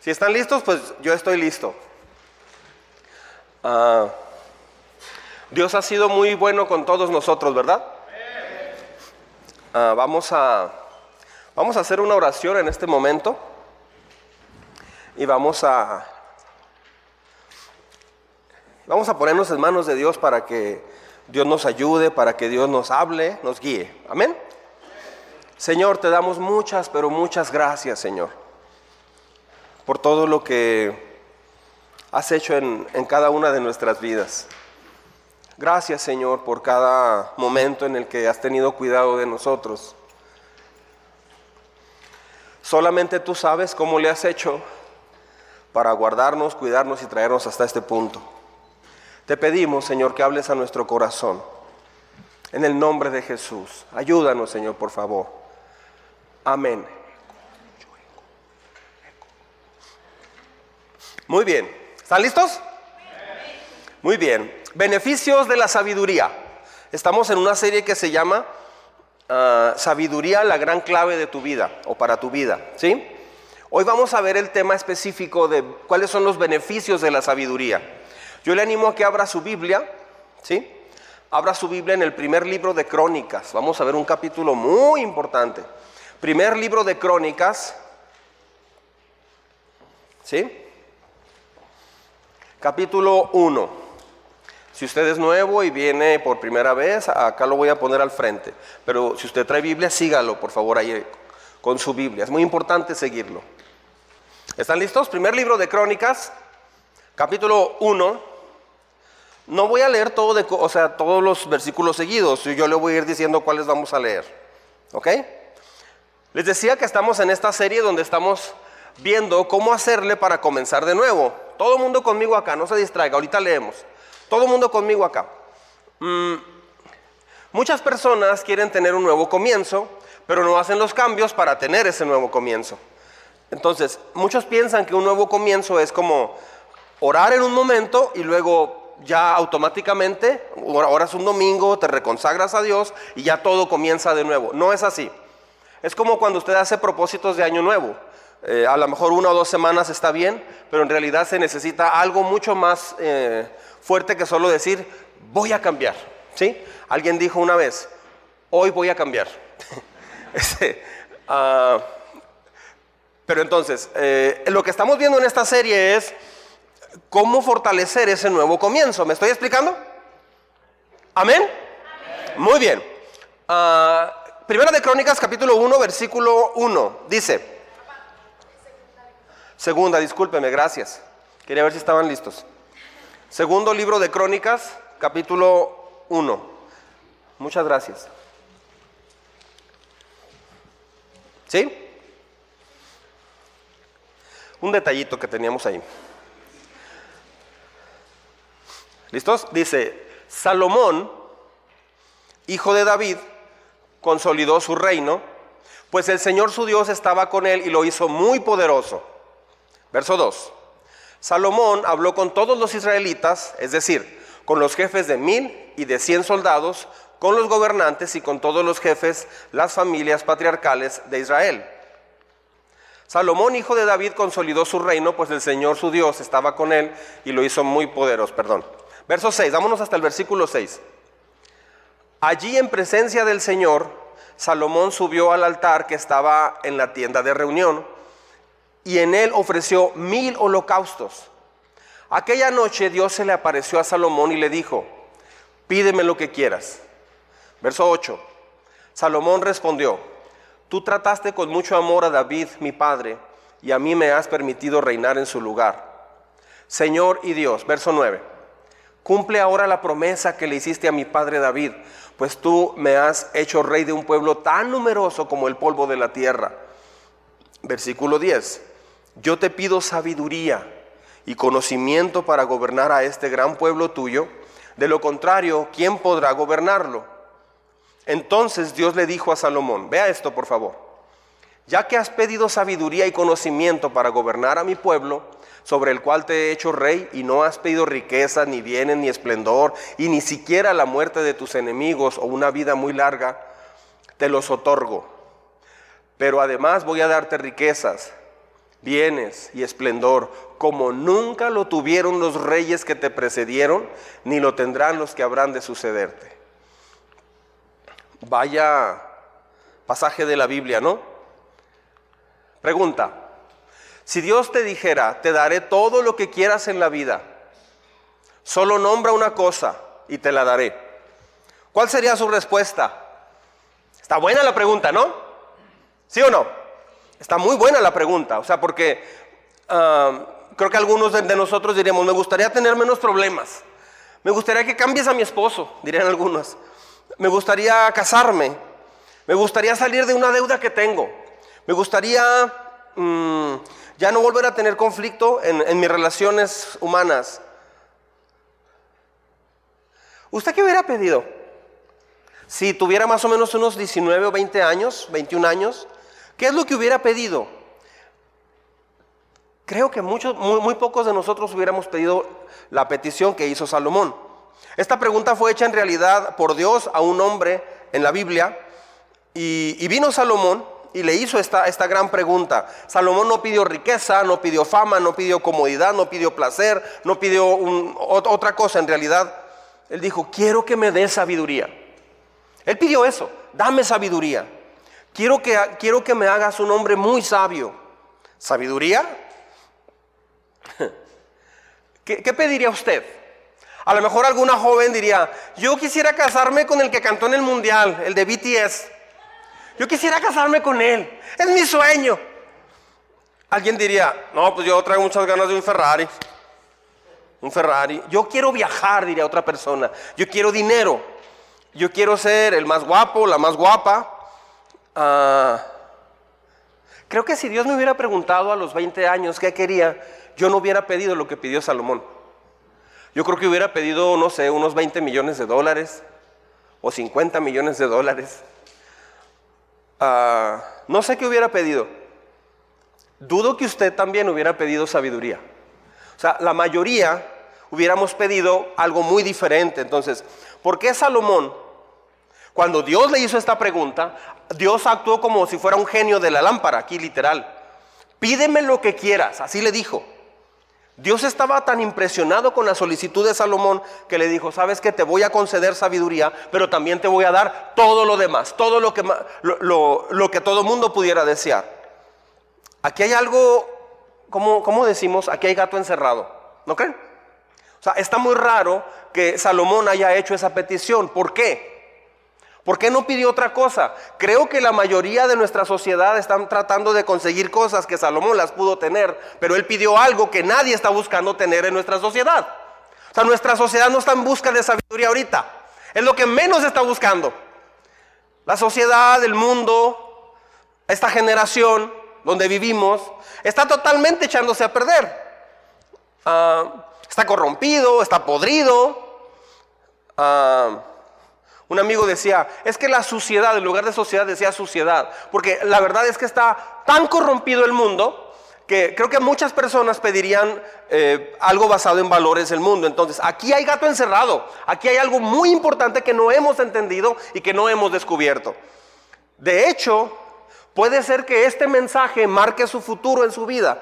Si están listos, pues yo estoy listo. Ah, Dios ha sido muy bueno con todos nosotros, ¿verdad? Ah, vamos, a, vamos a hacer una oración en este momento y vamos a, vamos a ponernos en manos de Dios para que Dios nos ayude, para que Dios nos hable, nos guíe. Amén. Señor, te damos muchas, pero muchas gracias, Señor, por todo lo que has hecho en, en cada una de nuestras vidas. Gracias, Señor, por cada momento en el que has tenido cuidado de nosotros. Solamente tú sabes cómo le has hecho para guardarnos, cuidarnos y traernos hasta este punto. Te pedimos, Señor, que hables a nuestro corazón. En el nombre de Jesús. Ayúdanos, Señor, por favor. Amén. Muy bien. ¿Están listos? Muy bien. Beneficios de la sabiduría. Estamos en una serie que se llama ah, Sabiduría, la gran clave de tu vida o para tu vida. ¿Sí? Hoy vamos a ver el tema específico de cuáles son los beneficios de la sabiduría. Yo le animo a que abra su Biblia, ¿sí? Abra su Biblia en el primer libro de Crónicas. Vamos a ver un capítulo muy importante. Primer libro de Crónicas, ¿sí? Capítulo 1. Si usted es nuevo y viene por primera vez, acá lo voy a poner al frente. Pero si usted trae Biblia, sígalo, por favor, ahí con su Biblia. Es muy importante seguirlo. ¿Están listos? Primer libro de Crónicas, capítulo 1. No voy a leer todo o sea, todos los versículos seguidos, yo le voy a ir diciendo cuáles vamos a leer. ¿Ok? Les decía que estamos en esta serie donde estamos viendo cómo hacerle para comenzar de nuevo. Todo el mundo conmigo acá, no se distraiga, ahorita leemos. Todo el mundo conmigo acá. Mm, muchas personas quieren tener un nuevo comienzo, pero no hacen los cambios para tener ese nuevo comienzo. Entonces, muchos piensan que un nuevo comienzo es como orar en un momento y luego ya automáticamente, ahora es un domingo, te reconsagras a Dios y ya todo comienza de nuevo. No es así. Es como cuando usted hace propósitos de año nuevo. Eh, a lo mejor una o dos semanas está bien, pero en realidad se necesita algo mucho más eh, fuerte que solo decir, voy a cambiar. ¿sí? Alguien dijo una vez, hoy voy a cambiar. Este, ah, pero entonces, eh, lo que estamos viendo en esta serie es cómo fortalecer ese nuevo comienzo. ¿Me estoy explicando? ¿Amén? Muy bien. Ah, primera de Crónicas, capítulo 1, versículo 1. Dice. Segunda, discúlpeme, gracias. Quería ver si estaban listos. Segundo libro de Crónicas, capítulo 1. Muchas gracias. ¿Sí? Un detallito que teníamos ahí. ¿Listos? Dice, Salomón, hijo de David, consolidó su reino, pues el Señor su Dios estaba con él y lo hizo muy poderoso. Verso 2. Salomón habló con todos los israelitas, es decir, con los jefes de mil y de cien soldados, con los gobernantes y con todos los jefes, las familias patriarcales de Israel Salomón, hijo de David, consolidó su reino, pues el Señor su Dios estaba con él y lo hizo muy poderoso. Perdón. Verso 6, vámonos hasta el versículo 6. Allí en presencia del Señor, Salomón subió al altar que estaba en la tienda de reunión y en él ofreció mil holocaustos. Aquella noche Dios se le apareció a Salomón y le dijo, pídeme lo que quieras. Verso 8. Salomón respondió, Tú trataste con mucho amor a David, mi padre, y a mí me has permitido reinar en su lugar. Señor y Dios, verso 9, cumple ahora la promesa que le hiciste a mi padre David, pues tú me has hecho rey de un pueblo tan numeroso como el polvo de la tierra. Versículo 10, yo te pido sabiduría y conocimiento para gobernar a este gran pueblo tuyo, de lo contrario, ¿quién podrá gobernarlo? Entonces Dios le dijo a Salomón, vea esto por favor, ya que has pedido sabiduría y conocimiento para gobernar a mi pueblo, sobre el cual te he hecho rey, y no has pedido riqueza, ni bienes, ni esplendor, y ni siquiera la muerte de tus enemigos o una vida muy larga, te los otorgo. Pero además voy a darte riquezas, bienes y esplendor, como nunca lo tuvieron los reyes que te precedieron, ni lo tendrán los que habrán de sucederte. Vaya pasaje de la Biblia, ¿no? Pregunta, si Dios te dijera, te daré todo lo que quieras en la vida, solo nombra una cosa y te la daré, ¿cuál sería su respuesta? Está buena la pregunta, ¿no? ¿Sí o no? Está muy buena la pregunta, o sea, porque ah, creo que algunos de, nosotros diríamos, me gustaría tener menos problemas, me gustaría que cambies a mi esposo, dirían algunos, me gustaría casarme, me gustaría salir de una deuda que tengo, me gustaría mm, ya no volver a tener conflicto en, en mis relaciones humanas. ¿Usted qué hubiera pedido? Si tuviera más o menos unos 19 o 20 años, 21 años, ¿qué es lo que hubiera pedido? Creo que muchos, muy, pocos de nosotros hubiéramos pedido la petición que hizo Salomón. Esta pregunta fue hecha en realidad por Dios a un hombre en la Biblia y, vino Salomón y le hizo esta, esta gran pregunta. Salomón no pidió riqueza, no pidió fama, no pidió comodidad, no pidió placer, no pidió otra cosa. En realidad, él dijo, quiero que me dé sabiduría. Él pidió eso, dame sabiduría. Quiero que, quiero que me hagas un hombre muy sabio. ¿Sabiduría? ¿Qué, ¿Qué pediría usted? A lo mejor alguna joven diría, yo quisiera casarme con el que cantó en el mundial, el de BTS. Yo quisiera casarme con él. Es mi sueño. Alguien diría, no, pues yo traigo muchas ganas de un Ferrari. Un Ferrari. Yo quiero viajar, diría otra persona. Yo quiero dinero yo quiero ser el más guapo, la más guapa. Ah, creo que si Dios me hubiera preguntado a los 20 años qué quería, yo no hubiera pedido lo que pidió Salomón. Yo creo que hubiera pedido, no sé, unos 20 millones de dólares o 50 millones de dólares. Ah, no sé qué hubiera pedido. Dudo que usted también hubiera pedido sabiduría. O sea, la mayoría hubiéramos pedido algo muy diferente. Entonces, ¿por qué Salomón cuando Dios le hizo esta pregunta, Dios actuó como si fuera un genio de la lámpara, aquí literal. Pídeme lo que quieras, así le dijo. Dios estaba tan impresionado con la solicitud de Salomón que le dijo, sabes que te voy a conceder sabiduría, pero también te voy a dar todo lo demás, todo lo que, lo, lo, que todo mundo pudiera desear. Aquí hay algo, como ¿cómo decimos? Aquí hay gato encerrado, ¿no creen? O sea, está muy raro que Salomón haya hecho esa petición. ¿Por qué? ¿Por qué no pidió otra cosa? Creo que la mayoría de nuestra sociedad están tratando de conseguir cosas que Salomón las pudo tener, pero él pidió algo que nadie está buscando tener en nuestra sociedad. O sea, nuestra sociedad no está en busca de sabiduría ahorita. Es lo que menos está buscando. La sociedad, el mundo, esta generación donde vivimos, está totalmente echándose a perder. Ah, está corrompido, está podrido. Ah, un amigo decía, es que la suciedad, en lugar de sociedad decía suciedad, porque la verdad es que está tan corrompido el mundo que creo que muchas personas pedirían eh, algo basado en valores del mundo. Entonces, aquí hay gato encerrado, aquí hay algo muy importante que no hemos entendido y que no hemos descubierto. De hecho, puede ser que este mensaje marque su futuro en su vida.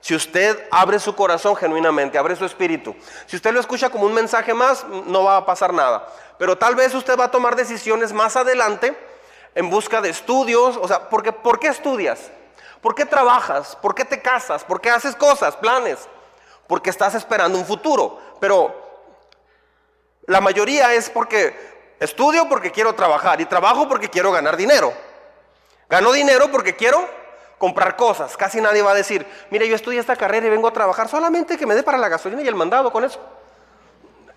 Si usted abre su corazón genuinamente, abre su espíritu. Si usted lo escucha como un mensaje más, no va a pasar nada. Pero tal vez usted va a tomar decisiones más adelante en busca de estudios. O sea, porque, ¿por qué estudias? ¿Por qué trabajas? ¿Por qué te casas? ¿Por qué haces cosas, planes? Porque estás esperando un futuro. Pero la mayoría es porque estudio porque quiero trabajar y trabajo porque quiero ganar dinero. Gano dinero porque quiero comprar cosas. Casi nadie va a decir, mire, yo estudié esta carrera y vengo a trabajar solamente que me dé para la gasolina y el mandado con eso.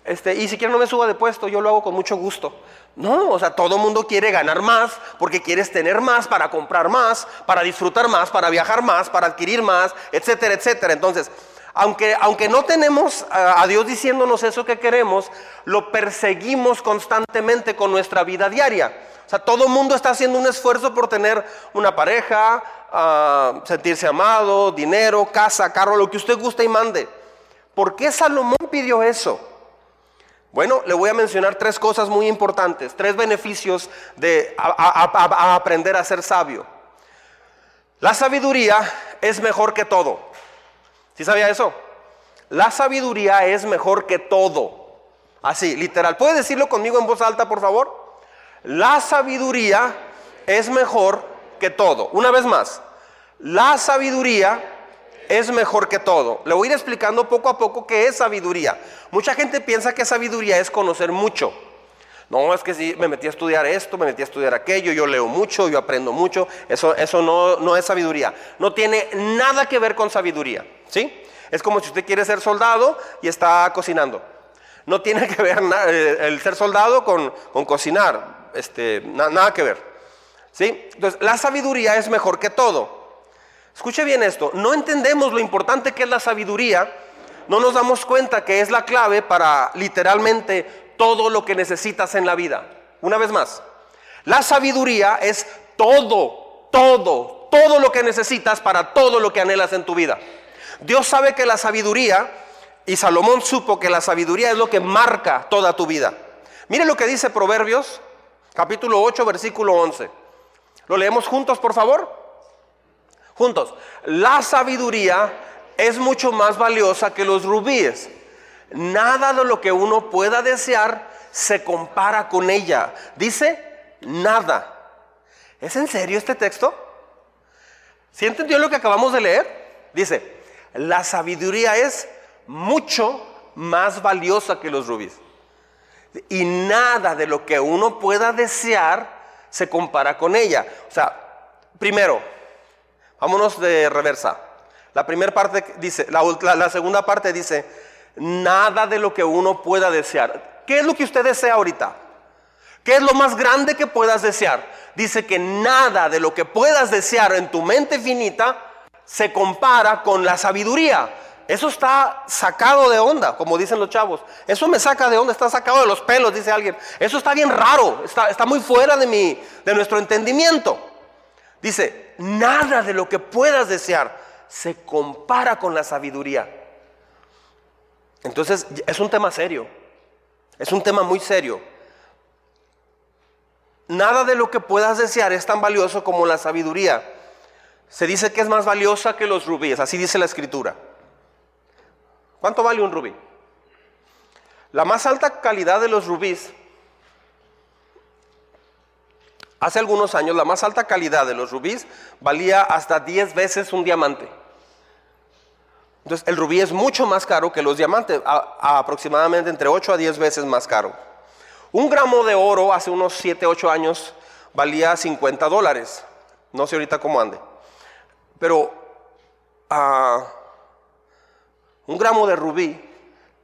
Este, y si quiere no me suba de puesto, yo lo hago con mucho gusto. No, o sea, todo mundo quiere ganar más porque quieres tener más para comprar más, para disfrutar más, para viajar más, para adquirir más, etcétera, etcétera. Entonces, aunque, aunque no tenemos a, Dios diciéndonos eso que queremos, lo perseguimos constantemente con nuestra vida diaria. O sea, todo mundo está haciendo un esfuerzo por tener una pareja, uh, sentirse amado, dinero, casa, carro, lo que usted guste y mande. ¿Por qué Salomón pidió eso? Bueno, le voy a mencionar tres cosas muy importantes, tres beneficios de aprender a ser sabio. La sabiduría es mejor que todo. ¿Sí sabía eso? La sabiduría es mejor que todo. Así, literal. ¿Puede decirlo conmigo en voz alta, por favor? La sabiduría es mejor que todo. Una vez más, la sabiduría es mejor que todo. Le voy a ir explicando poco a poco qué es sabiduría. Mucha gente piensa que sabiduría es conocer mucho. No, es que si me metí a estudiar esto, me metí a estudiar aquello, yo leo mucho, yo aprendo mucho. Eso, eso no, no es sabiduría. No tiene nada que ver con sabiduría. ¿Sí? Es como si usted quiere ser soldado y está cocinando. No tiene que ver eh, el ser soldado con, cocinar. Este, nada que ver. ¿Sí? Entonces, la sabiduría es mejor que todo. Escuche bien esto. No entendemos lo importante que es la sabiduría. No nos damos cuenta que es la clave para literalmente todo lo que necesitas en la vida. Una vez más, la sabiduría es todo, todo, todo lo que necesitas para todo lo que anhelas en tu vida. Dios sabe que la sabiduría, y Salomón supo que la sabiduría es lo que marca toda tu vida. Mire lo que dice Proverbios, capítulo 8, versículo 11. ¿Lo leemos juntos, por favor? Juntos. La sabiduría es mucho más valiosa que los rubíes Nada de lo que uno pueda desear se compara con ella. Dice, nada. ¿Es en serio este texto? ¿Sí entendió lo que acabamos de leer? Dice, la sabiduría es mucho más valiosa que los rubíes. Y nada de lo que uno pueda desear se compara con ella. O sea, primero, vámonos de reversa. La primera parte dice, la segunda parte dice, nada de lo que uno pueda desear. ¿Qué es lo que usted desea ahorita? ¿Qué es lo más grande que puedas desear? Dice que nada de lo que puedas desear en tu mente finita se compara con la sabiduría. Eso está sacado de onda, como dicen los chavos. Eso me saca de onda, está sacado de los pelos, dice alguien. Eso está bien raro, está, muy fuera de, de nuestro entendimiento. Dice, nada de lo que puedas desear se compara con la sabiduría. Entonces es un tema serio, es un tema muy serio. Nada de lo que puedas desear es tan valioso como la sabiduría. Se dice que es más valiosa que los rubíes, así dice la escritura. ¿Cuánto vale un rubí? La más alta calidad de los rubíes, hace algunos años, la más alta calidad de los rubíes valía hasta 10 veces un diamante. Entonces, el rubí es mucho más caro que los diamantes, aproximadamente entre 8 a 10 veces más caro. Un gramo de oro hace unos 7, 8 años valía 50 dólares. No sé ahorita cómo ande. Pero ah, un gramo de rubí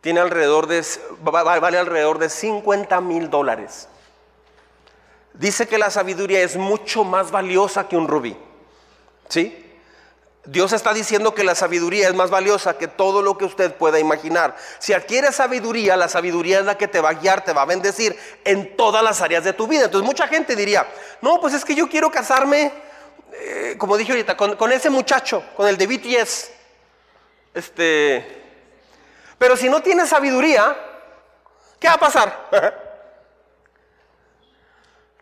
tiene alrededor de, vale alrededor de 50 mil dólares. Dice que la sabiduría es mucho más valiosa que un rubí. ¿Sí? Dios está diciendo que la sabiduría es más valiosa que todo lo que usted pueda imaginar. Si adquiere sabiduría, la sabiduría es la que te va a guiar, te va a bendecir en todas las áreas de tu vida. Entonces mucha gente diría, no, pues es que yo quiero casarme, eh, como dije ahorita, con, ese muchacho, con el de BTS. Este, pero si no tienes sabiduría, ¿qué va a pasar?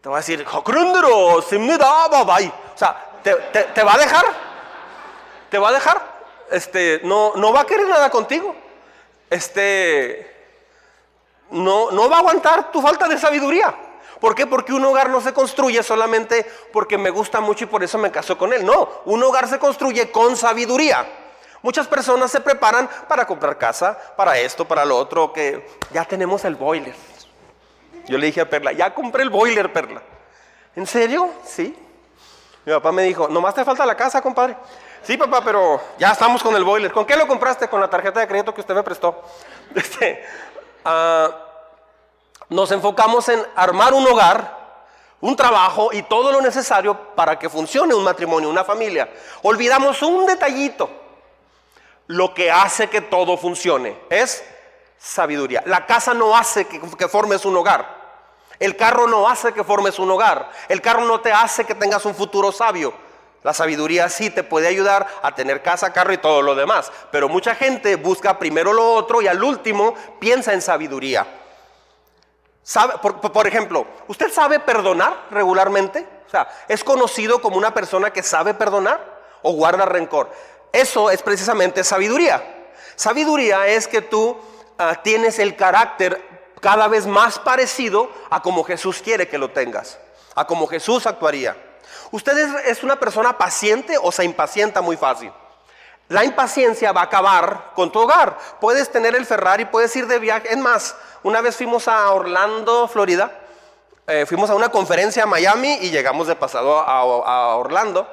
te va a decir, o sea, te va a dejar te va a dejar, este, no, no va a querer nada contigo, este, no, no va a aguantar tu falta de sabiduría. ¿Por qué? Porque un hogar no se construye solamente porque me gusta mucho y por eso me caso con él. No, un hogar se construye con sabiduría. Muchas personas se preparan para comprar casa, para esto, para lo otro, que ya tenemos el boiler. Yo le dije a Perla, ya compré el boiler, Perla. ¿En serio? Sí. Mi papá me dijo, nomás te falta la casa, compadre. Sí, papá, pero ya estamos con el boiler. ¿Con qué lo compraste? Con la tarjeta de crédito que usted me prestó. Este, ah, nos enfocamos en armar un hogar, un trabajo y todo lo necesario para que funcione un matrimonio, una familia. Olvidamos un detallito. Lo que hace que todo funcione es sabiduría. La casa no hace que, formes un hogar. El carro no hace que formes un hogar. El carro no te hace que tengas un futuro sabio. La sabiduría sí te puede ayudar a tener casa, carro y todo lo demás. Pero mucha gente busca primero lo otro y al último piensa en sabiduría. ¿Sabe, por, ejemplo, ¿usted sabe perdonar regularmente? O sea, ¿es conocido como una persona que sabe perdonar? o guarda rencor. Eso es precisamente sabiduría. Sabiduría es que tú ah, tienes el carácter cada vez más parecido a como Jesús quiere que lo tengas, a como Jesús actuaría. ¿Usted es, una persona paciente o se impacienta muy fácil? La impaciencia va a acabar con tu hogar. Puedes tener el Ferrari, puedes ir de viaje. Es más, una vez fuimos a Orlando, Florida. Eh, fuimos a una conferencia a Miami y llegamos de pasado a Orlando.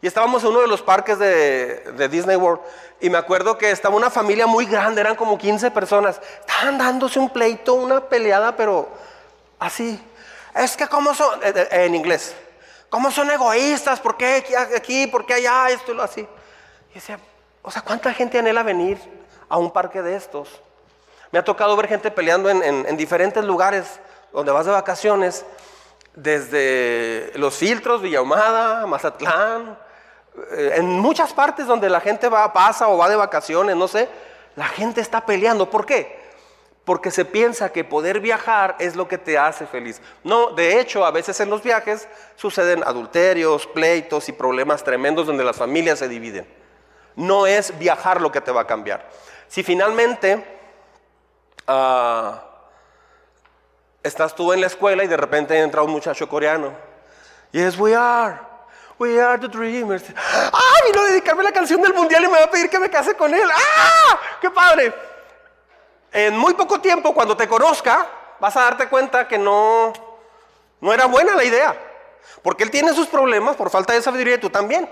Y estábamos en uno de los parques de, Disney World. Y me acuerdo que estaba una familia muy grande, eran como 15 personas. Estaban dándose un pleito, una peleada, pero así. Es que como son, eh, eh, en inglés, ¿cómo son egoístas? ¿Por qué aquí? ¿Por qué allá? Esto y lo así. Y decía, o sea, ¿cuánta gente anhela venir a un parque de estos? Me ha tocado ver gente peleando en, en diferentes lugares donde vas de vacaciones, desde los filtros, Villahumada, Mazatlán, en muchas partes donde la gente va, pasa o va de vacaciones, no sé, la gente está peleando. ¿Por qué? Porque se piensa que poder viajar es lo que te hace feliz. No, de hecho, a veces en los viajes suceden adulterios, pleitos y problemas tremendos donde las familias se dividen. No es viajar lo que te va a cambiar. Si finalmente ah, estás tú en la escuela y de repente entra un muchacho coreano, yes, we are. We are the dreamers. ¡Ah! Vino a dedicarme la canción del mundial y me va a pedir que me case con él. ¡Ah! ¡Qué padre! En muy poco tiempo, cuando te conozca, vas a darte cuenta que no, no era buena la idea. Porque él tiene sus problemas por falta de sabiduría y tú también.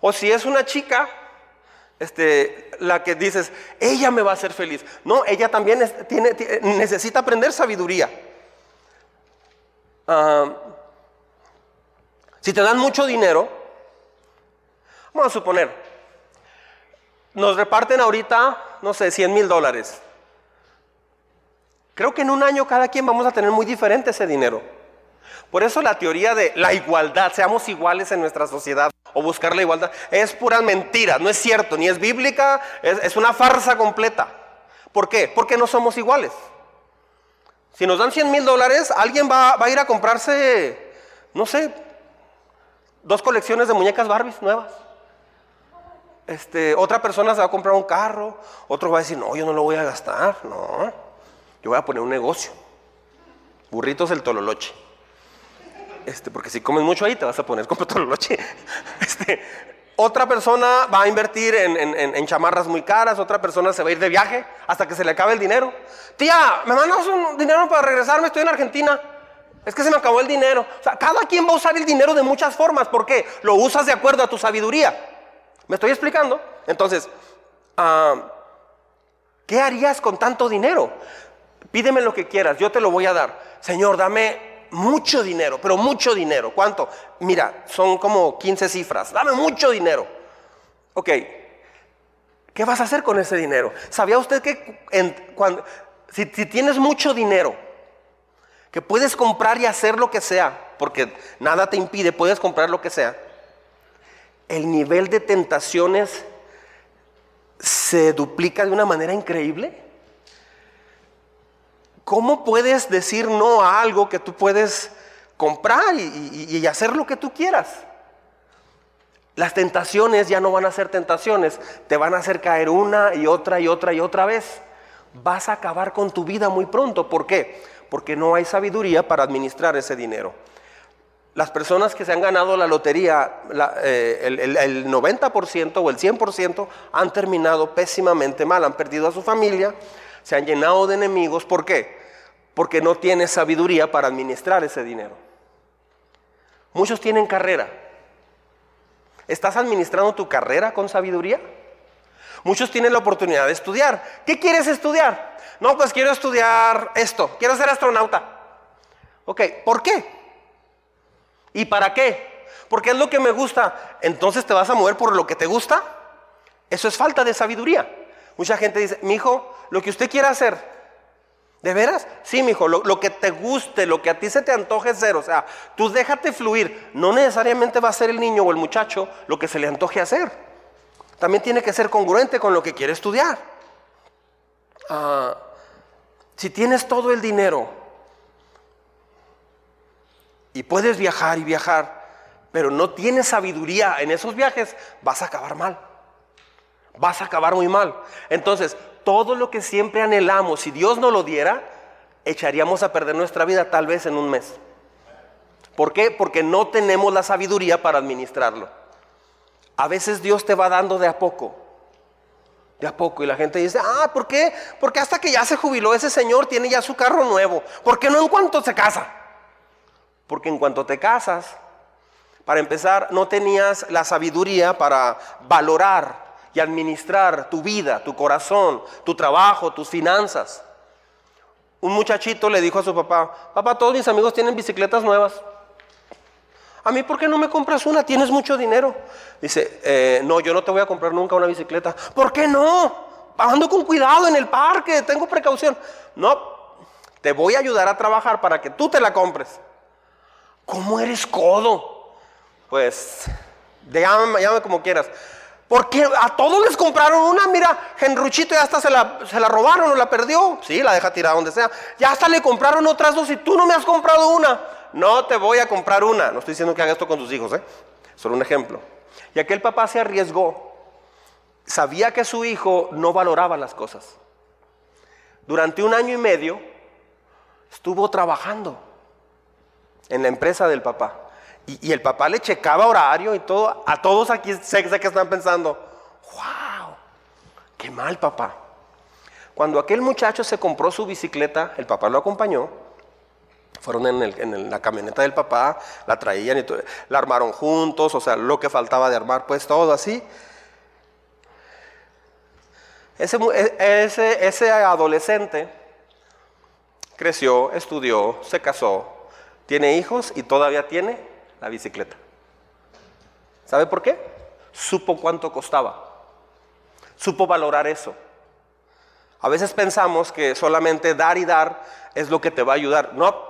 O si es una chica, este, la que dices, ella me va a hacer feliz. No, ella también tiene, necesita aprender sabiduría. Ah, si te dan mucho dinero, vamos a suponer, nos reparten ahorita, no sé, 100 mil dólares. Creo que en un año cada quien vamos a tener muy diferente ese dinero. Por eso la teoría de la igualdad, seamos iguales en nuestra sociedad o buscar la igualdad, es pura mentira, no es cierto, ni es bíblica, es, una farsa completa. ¿Por qué? Porque no somos iguales. Si nos dan 100 mil dólares, alguien va, va a ir a comprarse, no sé, dos colecciones de muñecas Barbies nuevas. Este, otra persona se va a comprar un carro, otro va a decir, no, yo no lo voy a gastar, no, yo voy a poner un negocio. Burritos el tololoche. Este, porque si comes mucho ahí te vas a poner como tololoche. Este, otra persona va a invertir en, en, chamarras muy caras, otra persona se va a ir de viaje hasta que se le acabe el dinero. Tía, ¿me mandas un dinero para regresarme? Estoy en Argentina. Es que se me acabó el dinero. O sea, cada quien va a usar el dinero de muchas formas. ¿Por qué? Lo usas de acuerdo a tu sabiduría. ¿Me estoy explicando? Entonces, ah, ¿qué harías con tanto dinero? Pídeme lo que quieras, yo te lo voy a dar. Señor, dame mucho dinero, pero mucho dinero. ¿Cuánto? Mira, son como 15 cifras. Dame mucho dinero. Ok, ¿qué vas a hacer con ese dinero? ¿Sabía usted que cuando, si tienes mucho dinero, que puedes comprar y hacer lo que sea, porque nada te impide, puedes comprar lo que sea, el nivel de tentaciones se duplica de una manera increíble. ¿Cómo puedes decir no a algo que tú puedes comprar y, hacer lo que tú quieras? Las tentaciones ya no van a ser tentaciones, te van a hacer caer una y otra y otra y otra vez. Vas a acabar con tu vida muy pronto. ¿Por qué? Porque no hay sabiduría para administrar ese dinero. Las personas que se han ganado la lotería, eh, el, 90% o el 100% han terminado pésimamente mal, han perdido a su familia, se han llenado de enemigos. ¿Por qué? Porque no tiene sabiduría para administrar ese dinero. Muchos tienen carrera. ¿Estás administrando tu carrera con sabiduría? Muchos tienen la oportunidad de estudiar. ¿Qué quieres estudiar? No, pues quiero estudiar esto, quiero ser astronauta. Ok, ¿por qué? ¿Y para qué? Porque es lo que me gusta. Entonces te vas a mover por lo que te gusta. Eso es falta de sabiduría. Mucha gente dice, mi hijo, lo que usted quiera hacer, ¿de veras? Sí, mi hijo, lo, lo, que te guste, lo que a ti se te antoje ser. O sea, tú déjate fluir. No necesariamente va a ser el niño o el muchacho lo que se le antoje hacer. También tiene que ser congruente con lo que quiere estudiar. Ah, si tienes todo el dinero y puedes viajar y viajar, pero no tienes sabiduría en esos viajes, vas a acabar mal. Vas a acabar muy mal. Entonces, todo lo que siempre anhelamos, si Dios no lo diera, echaríamos a perder nuestra vida tal vez en un mes. ¿Por qué? Porque no tenemos la sabiduría para administrarlo. A veces Dios te va dando de a poco. De a poco. Y la gente dice, ah, ¿por qué? Porque hasta que ya se jubiló ese señor tiene ya su carro nuevo. ¿Por qué no en cuanto se casa? Porque en cuanto te casas, para empezar, no tenías la sabiduría para valorar y administrar tu vida, tu corazón, tu trabajo, tus finanzas. Un muchachito le dijo a su papá, papá, todos mis amigos tienen bicicletas nuevas. A mí, ¿por qué no me compras una? Tienes mucho dinero. Dice, eh, no, yo no te voy a comprar nunca una bicicleta. ¿Por qué no? Ando con cuidado en el parque, tengo precaución. No, te voy a ayudar a trabajar para que tú te la compres. ¿Cómo eres codo? Pues, llámame, llámame como quieras. Porque a todos les compraron una, mira, Genruchito ya hasta se la, se la robaron o la perdió. Sí, la deja tirada donde sea. Ya hasta le compraron otras dos y tú no me has comprado una. No te voy a comprar una. No estoy diciendo que haga esto con tus hijos, ¿eh? Solo un ejemplo. Y aquel papá se arriesgó. Sabía que su hijo no valoraba las cosas. Durante un año y medio estuvo trabajando en la empresa del papá. Y, el papá le checaba horario y todo. A todos aquí sé que están pensando, wow, qué mal papá. Cuando aquel muchacho se compró su bicicleta, el papá lo acompañó. Fueron en, la camioneta del papá, la traían y la armaron juntos, o sea, lo que faltaba de armar, pues todo así. Ese, ese, ese adolescente creció, estudió, se casó, tiene hijos y todavía tiene la bicicleta. ¿Sabe por qué? Supo cuánto costaba. Supo valorar eso. A veces pensamos que solamente dar y dar es lo que te va a ayudar. No,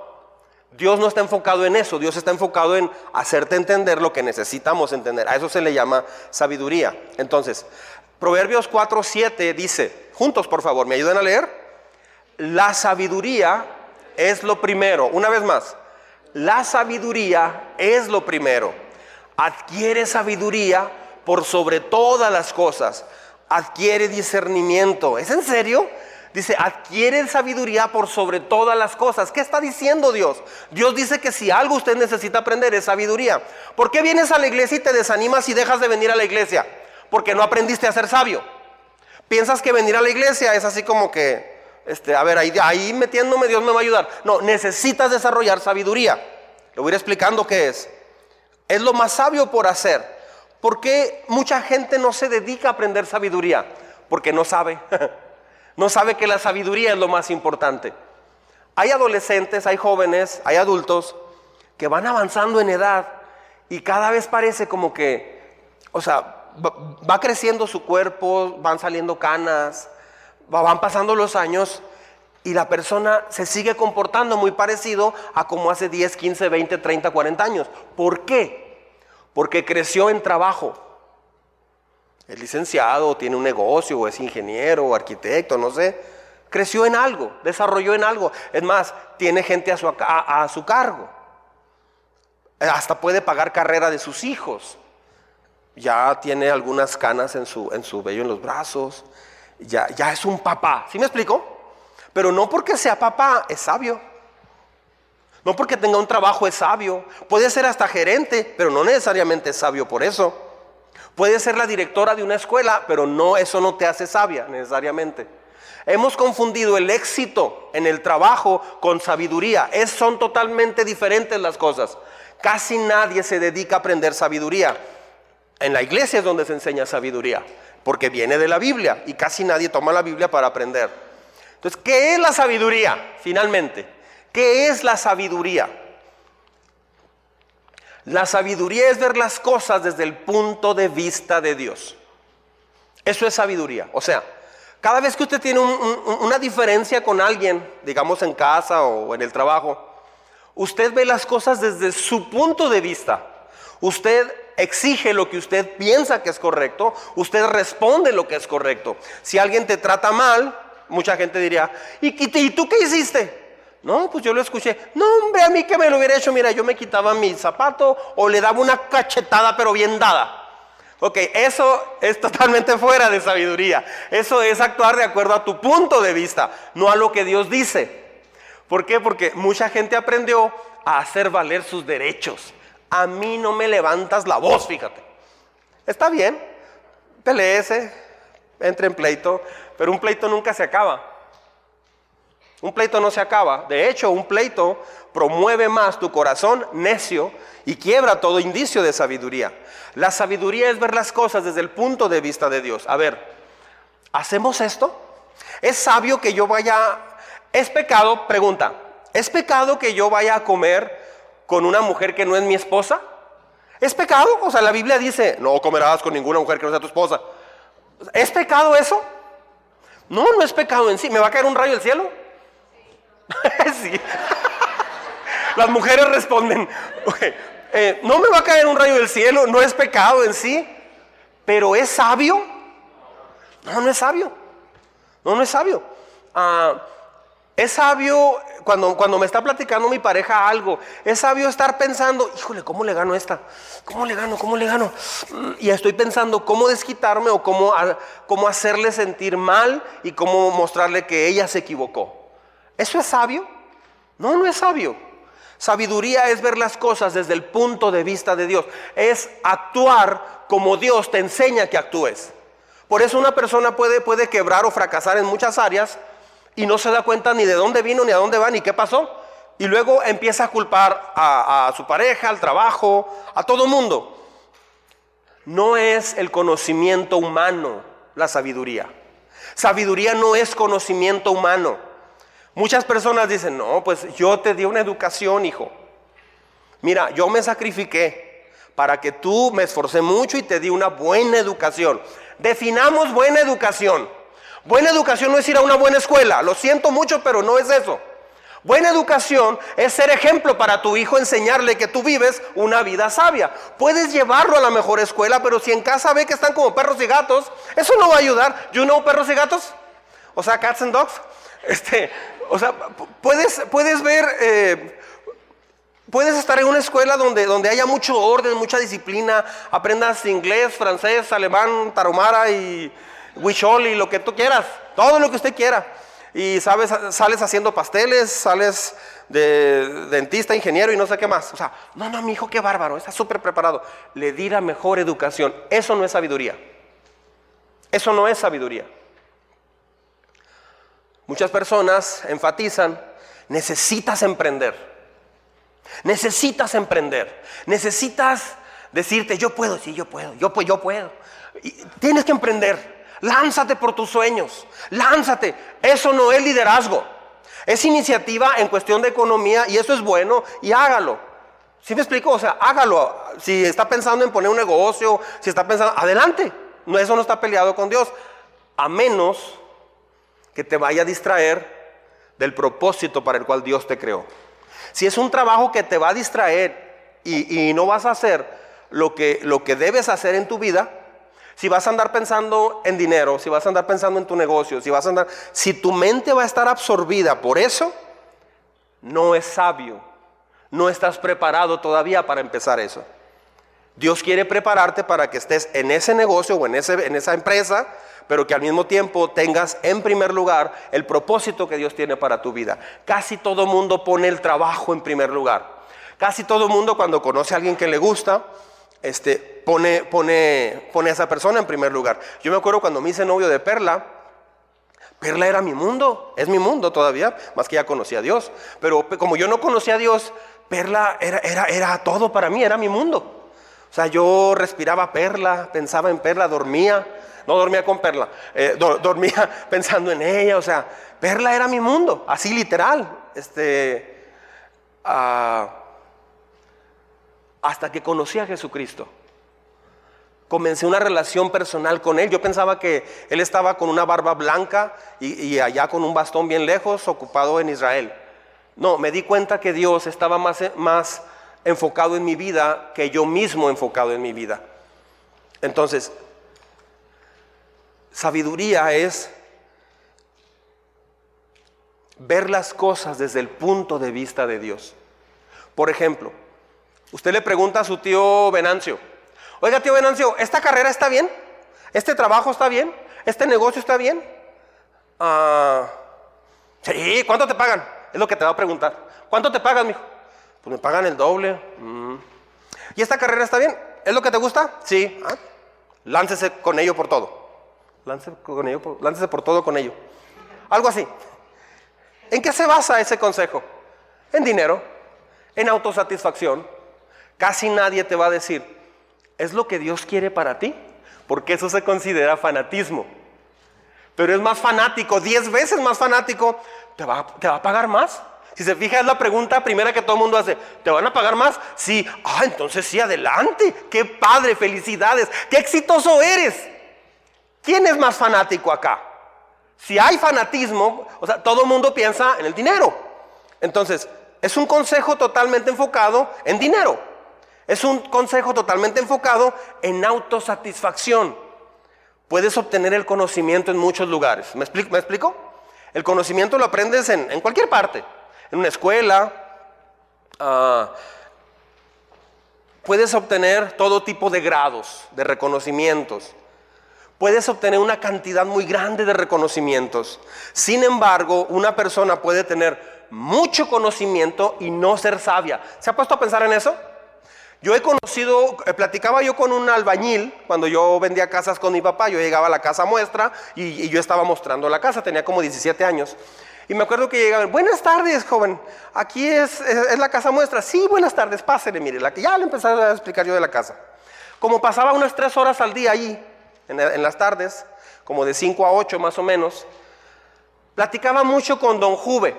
Dios no está enfocado en eso, Dios está enfocado en hacerte entender lo que necesitamos entender. A eso se le llama sabiduría. Entonces, Proverbios 4, 7 dice, juntos por favor, ¿me ayudan a leer? La sabiduría es lo primero. Una vez más, la sabiduría es lo primero. Adquiere sabiduría por sobre todas las cosas. Adquiere discernimiento. ¿Es en serio? Dice, adquiere sabiduría por sobre todas las cosas. ¿Qué está diciendo Dios? Dios dice que si algo usted necesita aprender es sabiduría. ¿Por qué vienes a la iglesia y te desanimas y dejas de venir a la iglesia? Porque no aprendiste a ser sabio. Piensas que venir a la iglesia es así como que este, a ver, ahí, ahí metiéndome Dios me va a ayudar. No, necesitas desarrollar sabiduría. Le voy a ir explicando qué es. Es lo más sabio por hacer. ¿Por qué mucha gente no se dedica a aprender sabiduría? Porque no sabe. no sabe que la sabiduría es lo más importante. Hay adolescentes, hay jóvenes, hay adultos que van avanzando en edad y cada vez parece como que, o sea, va creciendo su cuerpo, van saliendo canas, van pasando los años y la persona se sigue comportando muy parecido a como hace 10, 15, 20, 30, 40 años. ¿Por qué? Porque creció en trabajo. Es licenciado, tiene un negocio, o es ingeniero, o arquitecto, no sé. Creció en algo, desarrolló en algo. Es más, tiene gente a su, a su cargo. Hasta puede pagar carrera de sus hijos. Ya tiene algunas canas en su, en su vello en los brazos ya, ya es un papá. ¿Sí me explico? Pero no porque sea papá es sabio. No porque tenga un trabajo es sabio. Puede ser hasta gerente, pero no necesariamente es sabio por eso. Puede ser la directora de una escuela, pero no eso no te hace sabia necesariamente. Hemos confundido el éxito en el trabajo con sabiduría. Es, son totalmente diferentes las cosas. Casi nadie se dedica a aprender sabiduría. En la iglesia es donde se enseña sabiduría porque viene de la Biblia y casi nadie toma la Biblia para aprender. Entonces, ¿qué es la sabiduría finalmente? ¿Qué es la sabiduría? La sabiduría es ver las cosas desde el punto de vista de Dios. Eso es sabiduría. O sea, cada vez que usted tiene una diferencia con alguien, digamos en casa o en el trabajo, usted ve las cosas desde su punto de vista. Usted exige lo que usted piensa que es correcto, usted responde lo que es correcto. Si alguien te trata mal, mucha gente diría, ¿y, tú qué hiciste? No, pues yo lo escuché. No, hombre, a mí que me lo hubiera hecho, mira, yo me quitaba mi zapato o le daba una cachetada, pero bien dada. Ok, eso es totalmente fuera de sabiduría. Eso es actuar de acuerdo a tu punto de vista, no a lo que Dios dice. ¿Por qué? Porque mucha gente aprendió a hacer valer sus derechos. A mí no me levantas la voz, fíjate. Está bien, peleese, entre en pleito, pero un pleito nunca se acaba. Un pleito no se acaba. De hecho, un pleito promueve más tu corazón necio y quiebra todo indicio de sabiduría. La sabiduría es ver las cosas desde el punto de vista de Dios. A ver, ¿hacemos esto? ¿Es sabio que yo vaya... ¿Es pecado? Pregunta. ¿Es pecado que yo vaya a comer con una mujer que no es mi esposa? ¿Es pecado? O sea, la Biblia dice, no comerás con ninguna mujer que no sea tu esposa. ¿Es pecado eso? No, no es pecado en sí. ¿Me va a caer un rayo del cielo? sí. Las mujeres responden, eh, no me va a caer un rayo del cielo, no es pecado en sí, pero ¿es sabio? No, no es sabio. No, no es sabio. Ah, es sabio cuando, cuando me está platicando mi pareja algo, es sabio estar pensando, híjole, ¿cómo le gano esta? ¿Cómo le gano? ¿Cómo le gano? Y estoy pensando cómo desquitarme o cómo, cómo hacerle sentir mal y cómo mostrarle que ella se equivocó. ¿Eso es sabio? No, no es sabio. Sabiduría es ver las cosas desde el punto de vista de Dios. Es actuar como Dios te enseña que actúes. Por eso una persona puede, puede quebrar o fracasar en muchas áreas y no se da cuenta ni de dónde vino, ni a dónde va, ni qué pasó. Y luego empieza a culpar a, a su pareja, al trabajo, a todo mundo. No es el conocimiento humano la sabiduría. Sabiduría no es conocimiento humano. Muchas personas dicen, no, pues yo te di una educación, hijo. Mira, yo me sacrifiqué para que tú me esforcé mucho y te di una buena educación. Definamos buena educación. Buena educación no es ir a una buena escuela. Lo siento mucho, pero no es eso. Buena educación es ser ejemplo para tu hijo, enseñarle que tú vives una vida sabia. Puedes llevarlo a la mejor escuela, pero si en casa ve que están como perros y gatos, eso no va a ayudar. ¿You know perros y gatos? O sea, cats and dogs. Este, o sea, puedes, puedes ver, eh, puedes estar en una escuela donde, donde haya mucho orden, mucha disciplina, aprendas inglés, francés, alemán, tarumara y y lo que tú quieras, todo lo que usted quiera. Y sabes, sales haciendo pasteles, sales de dentista, ingeniero y no sé qué más. O sea, no, no, mi hijo, qué bárbaro, está súper preparado. Le di la mejor educación. Eso no es sabiduría. Eso no es sabiduría. Muchas personas enfatizan, necesitas emprender. Necesitas emprender. Necesitas decirte, yo puedo, sí, yo puedo, yo, yo puedo. tienes que emprender. Lánzate por tus sueños. Lánzate. Eso no es liderazgo. Es iniciativa en cuestión de economía y eso es bueno y hágalo. ¿Sí me explico? O sea, hágalo. Si está pensando en poner un negocio, si está pensando, adelante. No, eso no está peleado con Dios. A menos que te vaya a distraer del propósito para el cual Dios te creó. Si es un trabajo que te va a distraer y, no vas a hacer lo que, lo que debes hacer en tu vida, si vas a andar pensando en dinero, si vas a andar pensando en tu negocio, si vas a andar, si tu mente va a estar absorbida por eso, no es sabio. No estás preparado todavía para empezar eso. Dios quiere prepararte para que estés en ese negocio o en, ese, en esa empresa pero que al mismo tiempo tengas en primer lugar el propósito que Dios tiene para tu vida. Casi todo mundo pone el trabajo en primer lugar. Casi todo mundo cuando conoce a alguien que le gusta, este, pone, pone, pone a esa persona en primer lugar. Yo me acuerdo cuando me hice novio de Perla, Perla era mi mundo, es mi mundo todavía, más que ya conocía a Dios. Pero como yo no conocía a Dios, Perla era, era, era todo para mí, era mi mundo. O sea, yo respiraba Perla, pensaba en Perla, dormía. No dormía con Perla, eh, dormía pensando en ella, o sea, Perla era mi mundo, así literal. Este, ah, hasta que conocí a Jesucristo. Comencé una relación personal con Él. Yo pensaba que Él estaba con una barba blanca y, allá con un bastón bien lejos, ocupado en Israel. No, me di cuenta que Dios estaba más, más enfocado en mi vida que yo mismo enfocado en mi vida. Entonces, Sabiduría es ver las cosas desde el punto de vista de Dios. Por ejemplo, usted le pregunta a su tío Venancio, oiga tío Venancio, ¿esta carrera está bien? ¿Este trabajo está bien? ¿Este negocio está bien? Ah, sí, ¿cuánto te pagan? Es lo que te va a preguntar. ¿Cuánto te pagan, mijo? Pues me pagan el doble. Mm. ¿Y esta carrera está bien? ¿Es lo que te gusta? Sí. Ah, láncese con ello por todo. Láncese, con ello por, por todo con ello. Algo así. ¿En qué se basa ese consejo? En dinero, en autosatisfacción. Casi nadie te va a decir, ¿es lo que Dios quiere para ti? Porque eso se considera fanatismo. Pero es más fanático, diez veces más fanático, ¿te va, te va a pagar más? Si se fija, es la pregunta primera que todo el mundo hace. ¿Te van a pagar más? Sí. Ah, entonces sí, adelante. Qué padre, felicidades. Qué exitoso eres. ¿Quién es más fanático acá? Si hay fanatismo, o sea, todo el mundo piensa en el dinero. Entonces, es un consejo totalmente enfocado en dinero. Es un consejo totalmente enfocado en autosatisfacción. Puedes obtener el conocimiento en muchos lugares. ¿Me explico? El conocimiento lo aprendes en, en cualquier parte en una escuela. Ah, puedes obtener todo tipo de grados, de reconocimientos. Puedes obtener una cantidad muy grande de reconocimientos. Sin embargo, una persona puede tener mucho conocimiento y no ser sabia. ¿Se ha puesto a pensar en eso? Yo he conocido, eh, platicaba yo con un albañil cuando yo vendía casas con mi papá, yo llegaba a la casa muestra y, yo estaba mostrando la casa, tenía como 17 años. Y me acuerdo que llegaban, buenas tardes, joven, aquí es, la casa muestra. Sí, buenas tardes, pásele, mire, la ya le empecé a explicar yo de la casa. Como pasaba unas tres horas al día allí, en, las tardes, como de 5 a 8 más o menos, platicaba mucho con don Juve.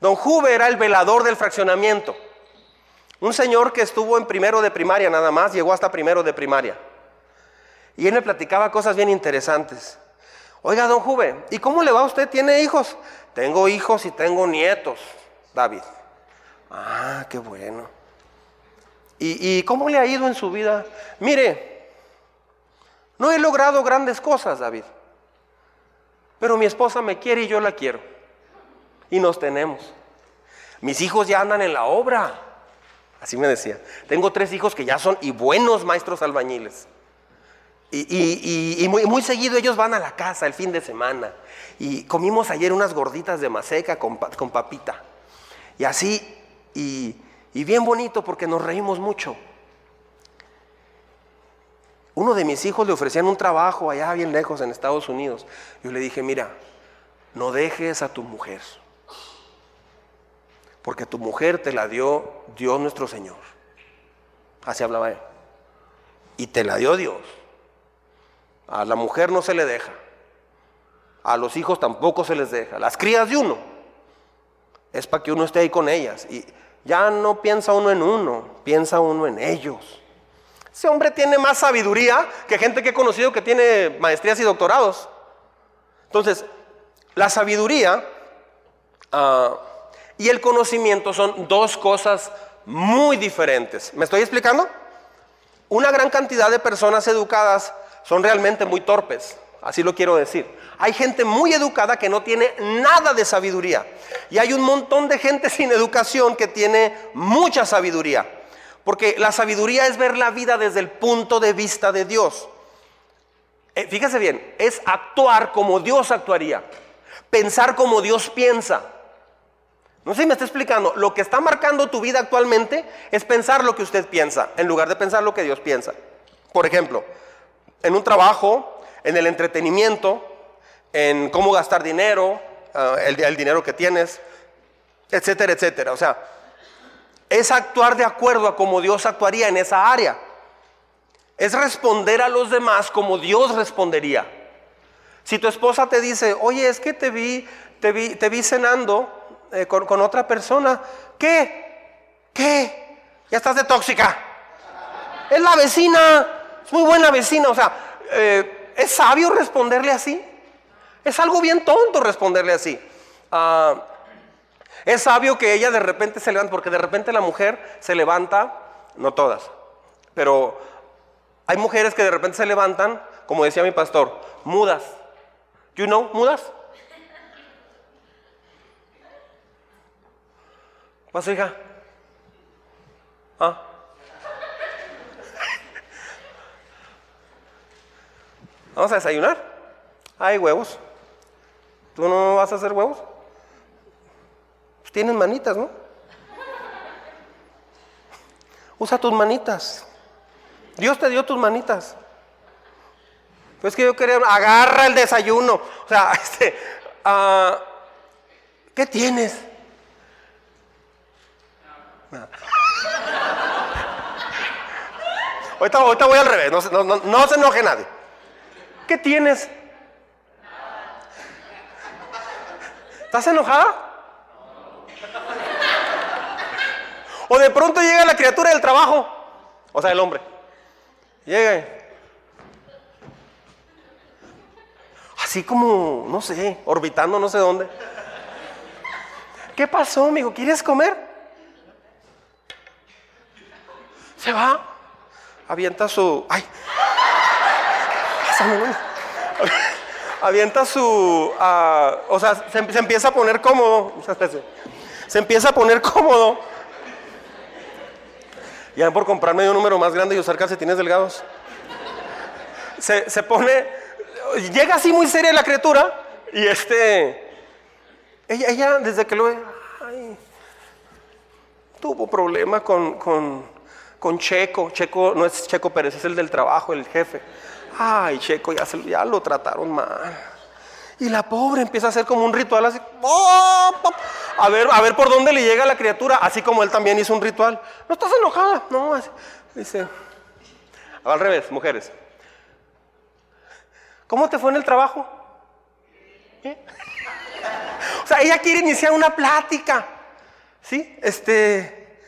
Don Juve era el velador del fraccionamiento. Un señor que estuvo en primero de primaria nada más, llegó hasta primero de primaria. Y él me platicaba cosas bien interesantes. Oiga, don Juve, ¿y cómo le va a usted? ¿Tiene hijos? Tengo hijos y tengo nietos, David. Ah, qué bueno. ¿Y, cómo le ha ido en su vida? Mire, no he logrado grandes cosas, David. Pero mi esposa me quiere y yo la quiero. Y nos tenemos. Mis hijos ya andan en la obra. Así me decía. Tengo tres hijos que ya son y buenos maestros albañiles. Y, muy, seguido ellos van a la casa el fin de semana. Y comimos ayer unas gorditas de maseca con, con papita. Y así, y, bien bonito porque nos reímos mucho. Uno de mis hijos le ofrecían un trabajo allá bien lejos en Estados Unidos. Yo le dije, mira, no dejes a tu mujer. Porque tu mujer te la dio Dios nuestro Señor. Así hablaba él. Y te la dio Dios. A la mujer no se le deja. A los hijos tampoco se les deja. Las crías de uno es para que uno esté ahí con ellas. Y ya no piensa uno en uno, piensa uno en ellos. Ese hombre tiene más sabiduría que gente que he conocido que tiene maestrías y doctorados. Entonces, la sabiduría ah, y el conocimiento son dos cosas muy diferentes. ¿Me estoy explicando? Una gran cantidad de personas educadas son realmente muy torpes, así lo quiero decir. Hay gente muy educada que no tiene nada de sabiduría. Y hay un montón de gente sin educación que tiene mucha sabiduría. Porque la sabiduría es ver la vida desde el punto de vista de Dios. Eh, fíjese bien, es actuar como Dios actuaría. Pensar como Dios piensa. No sé si me está explicando. Lo que está marcando tu vida actualmente es pensar lo que usted piensa, en lugar de pensar lo que Dios piensa. Por ejemplo, en un trabajo, en el entretenimiento, en cómo gastar dinero, ah, el, el dinero que tienes, etcétera, etcétera. O sea, es actuar de acuerdo a como Dios actuaría en esa área. Es responder a los demás como Dios respondería. Si tu esposa te dice, oye, es que te vi, te vi, te vi cenando eh, con, otra persona, ¿qué? ¿Qué? Ya estás de tóxica. Es la vecina muy buena vecina, o sea, eh, ¿es sabio responderle así? Es algo bien tonto responderle así. Ah, es sabio que ella de repente se levanta, porque de repente la mujer se levanta, no todas, pero hay mujeres que de repente se levantan, como decía mi pastor, mudas. You know, mudas. ¿Pasa, hija? ¿Ah? ¿Vamos a desayunar? Hay huevos. ¿Tú no vas a hacer huevos? Tienes manitas, ¿no? Usa tus manitas. Dios te dio tus manitas. Pues que yo quería, agarra el desayuno. O sea, este, ah, ¿qué tienes? Ahorita, ahorita, voy al revés, no, no, no se enoje nadie. ¿Qué tienes? ¿Estás enojada? O de pronto llega la criatura del trabajo, o sea, el hombre. Llega. Así como, no sé, orbitando no sé dónde. ¿Qué pasó, amigo? ¿Quieres comer? Se va, avienta su... ¡Ay! Avienta su... Ah, o sea, se, empieza a poner cómodo. Se empieza a poner cómodo. Ya por comprar medio número más grande y usar calcetines delgados. Se, se pone... Llega así muy seria la criatura y este... Ella, ella desde que lo ve... tuvo problema con, con, con Checo. Checo no es Checo Pérez, es el del trabajo, el jefe ay, Checo, ya, ya lo trataron mal. Y la pobre empieza a hacer como un ritual así. A ver, a ver por dónde le llega la criatura, así como él también hizo un ritual. No estás enojada, no, dice. Al revés, mujeres. ¿Cómo te fue en el trabajo? O sea, ella quiere iniciar una plática. ¿Sí? Este.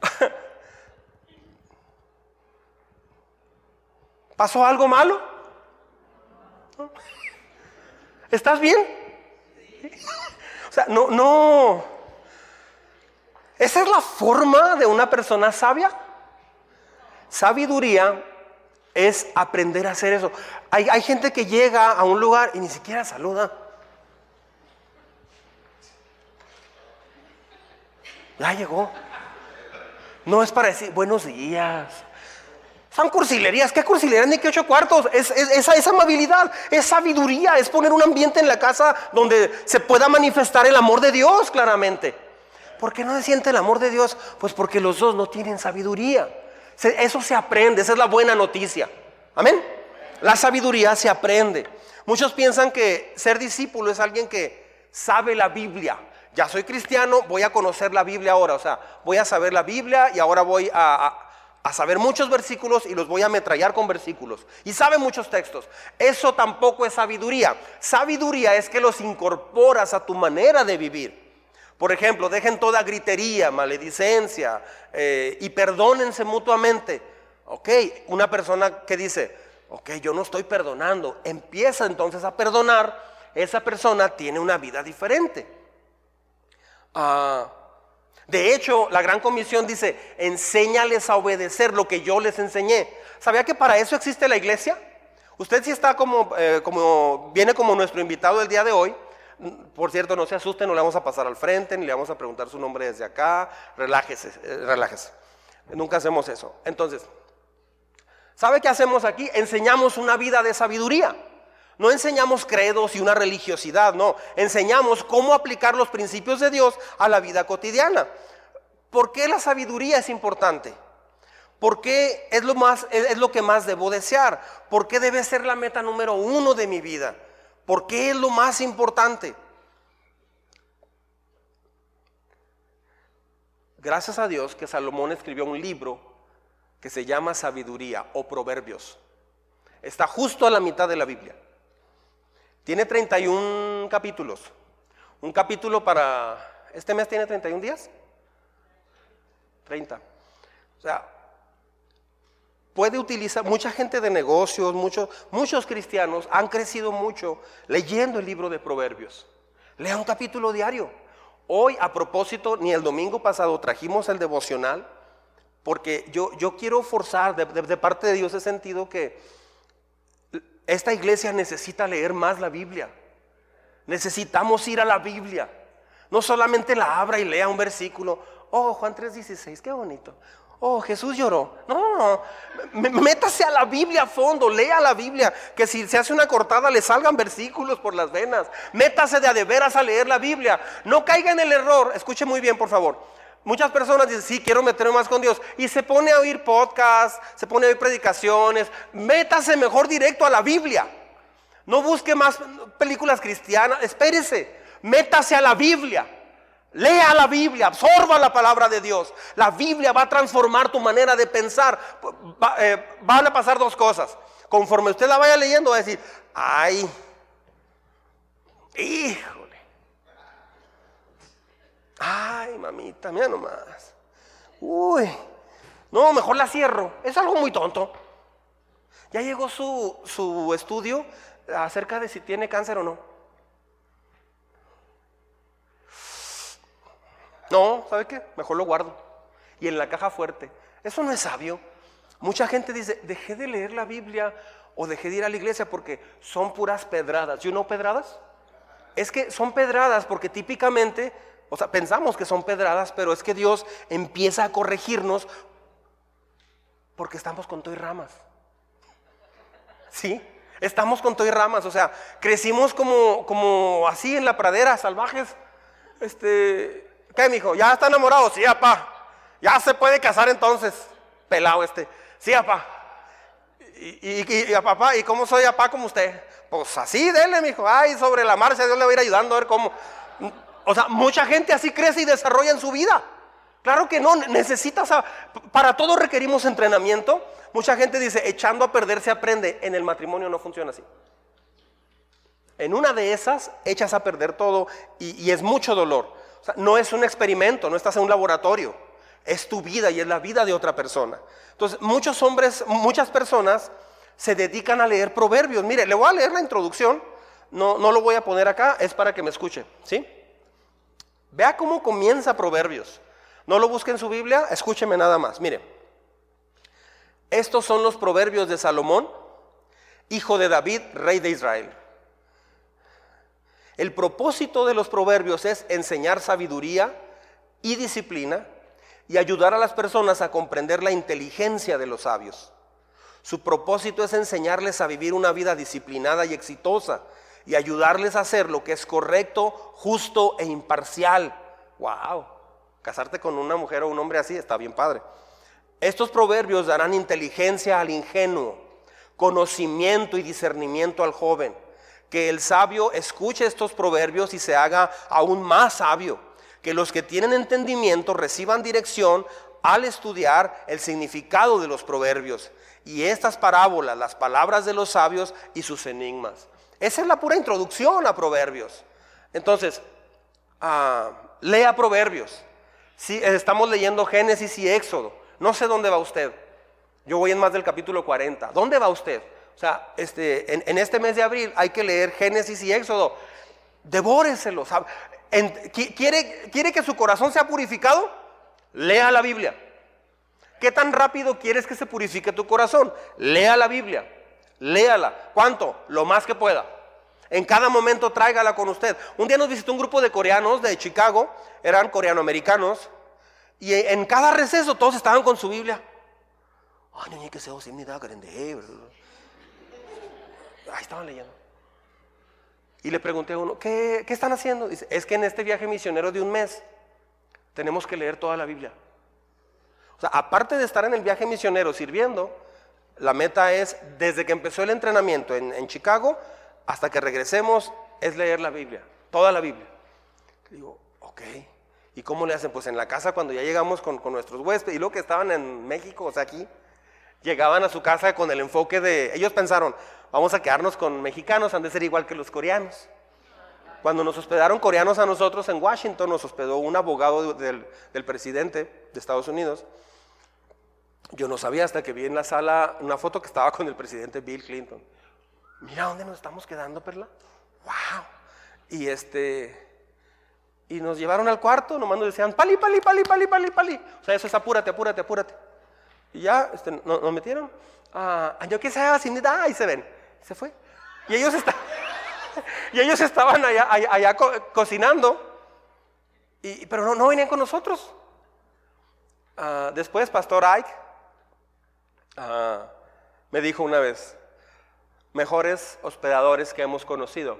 ¿Pasó algo malo? ¿Estás bien? O sea, no, no. ¿Esa es la forma de una persona sabia? Sabiduría es aprender a hacer eso. Hay, hay, gente que llega a un lugar y ni siquiera saluda. Ya llegó. No es para decir buenos días. Son cursilerías. ¿Qué cursilerías ni qué ocho cuartos? Es, esa, amabilidad, es sabiduría, es poner un ambiente en la casa donde se pueda manifestar el amor de Dios claramente. ¿Por qué no se siente el amor de Dios? Pues porque los dos no tienen sabiduría. eso se aprende, esa es la buena noticia. Amén. La sabiduría se aprende. Muchos piensan que ser discípulo es alguien que sabe la Biblia. Ya soy cristiano, voy a conocer la Biblia ahora. O sea, voy a saber la Biblia y ahora voy a saber muchos versículos y los voy a ametrallar con versículos. Y sabe muchos textos. Eso tampoco es sabiduría. Sabiduría es que los incorporas a tu manera de vivir. Por ejemplo, dejen toda gritería, maledicencia eh, y perdónense mutuamente. Ok, una persona que dice, ok, yo no estoy perdonando, empieza entonces a perdonar, esa persona tiene una vida diferente. Ah, de hecho, la gran comisión dice, enséñales a obedecer lo que yo les enseñé. ¿Sabía que para eso existe la iglesia? Usted si está como, eh, como, viene como nuestro invitado el día de hoy. Por cierto, no se asuste, no le vamos a pasar al frente, ni le vamos a preguntar su nombre desde acá. Relájese, eh, relájese. Nunca hacemos eso. Entonces, ¿sabe qué hacemos aquí? Enseñamos una vida de sabiduría. No enseñamos credos y una religiosidad, no. Enseñamos cómo aplicar los principios de Dios a la vida cotidiana. ¿Por qué la sabiduría es importante? ¿Por qué es lo, más, es lo que más debo desear? ¿Por qué debe ser la meta número uno de mi vida? ¿Por qué es lo más importante? Gracias a Dios que Salomón escribió un libro que se llama Sabiduría o Proverbios. Está justo a la mitad de la Biblia. Tiene 31 capítulos. Un capítulo para... ¿Este mes tiene 31 días? 30. O sea, puede utilizar, mucha gente de negocios, muchos, muchos cristianos han crecido mucho leyendo el libro de Proverbios. Lea un capítulo diario. Hoy, a propósito, ni el domingo pasado trajimos el devocional, porque yo, yo quiero forzar de parte de Dios ese sentido que esta iglesia necesita leer más la Biblia. Necesitamos ir a la Biblia. No solamente la abra y lea un versículo. oh, Juan 3:16, qué bonito. Oh, Jesús lloró. No, no, métase a la Biblia a fondo, lea la Biblia, que si se hace una cortada le salgan versículos por las venas. Métase de a de veras a leer la Biblia. No caiga en el error, escuche muy bien, por favor. Muchas personas dicen, sí, quiero meterme más con Dios. Y se pone a oír podcasts, se pone a oír predicaciones. Métase mejor directo a la Biblia. No busque más películas cristianas. Espérese, métase a la Biblia. Lea la Biblia, absorba la palabra de Dios. La Biblia va a transformar tu manera de pensar. Eh, van a pasar dos cosas. Conforme usted la vaya leyendo, va a decir, ay, híjole. Ay, mamita, mira nomás. Uy, no, mejor la cierro. Es algo muy tonto. Ya llegó su, su estudio acerca de si tiene cáncer o no. No, ¿sabe qué? Mejor lo guardo. Y en la caja fuerte. Eso no es sabio. Mucha gente dice, dejé de leer la Biblia o dejé de ir a la iglesia porque son puras pedradas. ¿Y no pedradas? Es que son pedradas porque típicamente, o sea, pensamos que son pedradas, pero es que Dios empieza a corregirnos porque estamos con todo y ramas. ¿Sí? Estamos con todo y ramas, o sea, crecimos como, como así en la pradera, salvajes. Este, ¿Qué, mijo? ¿Ya está enamorado? Sí, papá. Ya se puede casar entonces. Pelado este. Sí, papá. Y, y, a papá, ¿y cómo soy papá como usted? Pues así, dele, mijo. Ay, sobre la marcha, Dios le va a ir ayudando a ver cómo. O sea, mucha gente así crece y desarrolla en su vida. Claro que no, necesitas, para todo requerimos entrenamiento. Mucha gente dice, echando a perder se aprende. En el matrimonio no funciona así. En una de esas echas a perder todo y es mucho dolor no es un experimento, no estás en un laboratorio. Es tu vida y es la vida de otra persona. Entonces, muchos hombres, muchas personas se dedican a leer proverbios. Mire, le voy a leer la introducción. No, no lo voy a poner acá, es para que me escuche. ¿Sí? Vea cómo comienza Proverbios. No lo busque en su Biblia, escúcheme nada más. Mire, estos son los proverbios de Salomón, hijo de David, rey de Israel. El propósito de los proverbios es enseñar sabiduría y disciplina y ayudar a las personas a comprender la inteligencia de los sabios. Su propósito es enseñarles a vivir una vida disciplinada y exitosa y ayudarles a hacer lo que es correcto, justo e imparcial. ¡Wow! Casarte con una mujer o un hombre así está bien padre. Estos proverbios darán inteligencia al ingenuo, conocimiento y discernimiento al joven que el sabio escuche estos proverbios y se haga aún más sabio, que los que tienen entendimiento reciban dirección al estudiar el significado de los proverbios y estas parábolas, las palabras de los sabios y sus enigmas. Esa es la pura introducción a proverbios. Entonces, ah, lea proverbios. Si estamos leyendo Génesis y Éxodo. No sé dónde va usted. Yo voy en más del capítulo 40. ¿Dónde va usted? O sea, este, en, este mes de abril hay que leer Génesis y Éxodo. Devóreselo. ¿quiere, ¿Quiere que su corazón sea purificado? Lea la Biblia. ¿Qué tan rápido quieres que se purifique tu corazón? Lea la Biblia. Léala. ¿Cuánto? Lo más que pueda. En cada momento tráigala con usted. Un día nos visitó un grupo de coreanos de Chicago, eran coreanoamericanos, y en cada receso todos estaban con su Biblia. Ay, que se ahí estaban leyendo. Y le pregunté a uno, ¿qué, están haciendo? Dice, es que en este viaje misionero de un mes tenemos que leer toda la Biblia. O sea, aparte de estar en el viaje misionero sirviendo, la meta es, desde que empezó el entrenamiento en, Chicago hasta que regresemos, es leer la Biblia, toda la Biblia. Digo, ok. ¿Y cómo le hacen? Pues en la casa cuando ya llegamos con, con nuestros huéspedes y luego que estaban en México, o sea, aquí, llegaban a su casa con el enfoque de, ellos pensaron, vamos a quedarnos con mexicanos, han de ser igual que los coreanos. Cuando nos hospedaron coreanos a nosotros en Washington, nos hospedó un abogado del, presidente de Estados Unidos. Yo no sabía hasta que vi en la sala una foto que estaba con el presidente Bill Clinton. Mira dónde nos estamos quedando, Perla. ¡Wow! Y este. Y nos llevaron al cuarto, nomás nos decían, pali, pali, pali, pali, pali, pali. O sea, eso es apúrate, apúrate, apúrate. Y ya este, nos, metieron. Ah, yo qué sé, sin y se ven. Se fue. Y ellos, y ellos estaban allá, allá, cocinando. Y, pero no, no venían con nosotros. Ah, después, Pastor Ike ah, me dijo una vez, mejores hospedadores que hemos conocido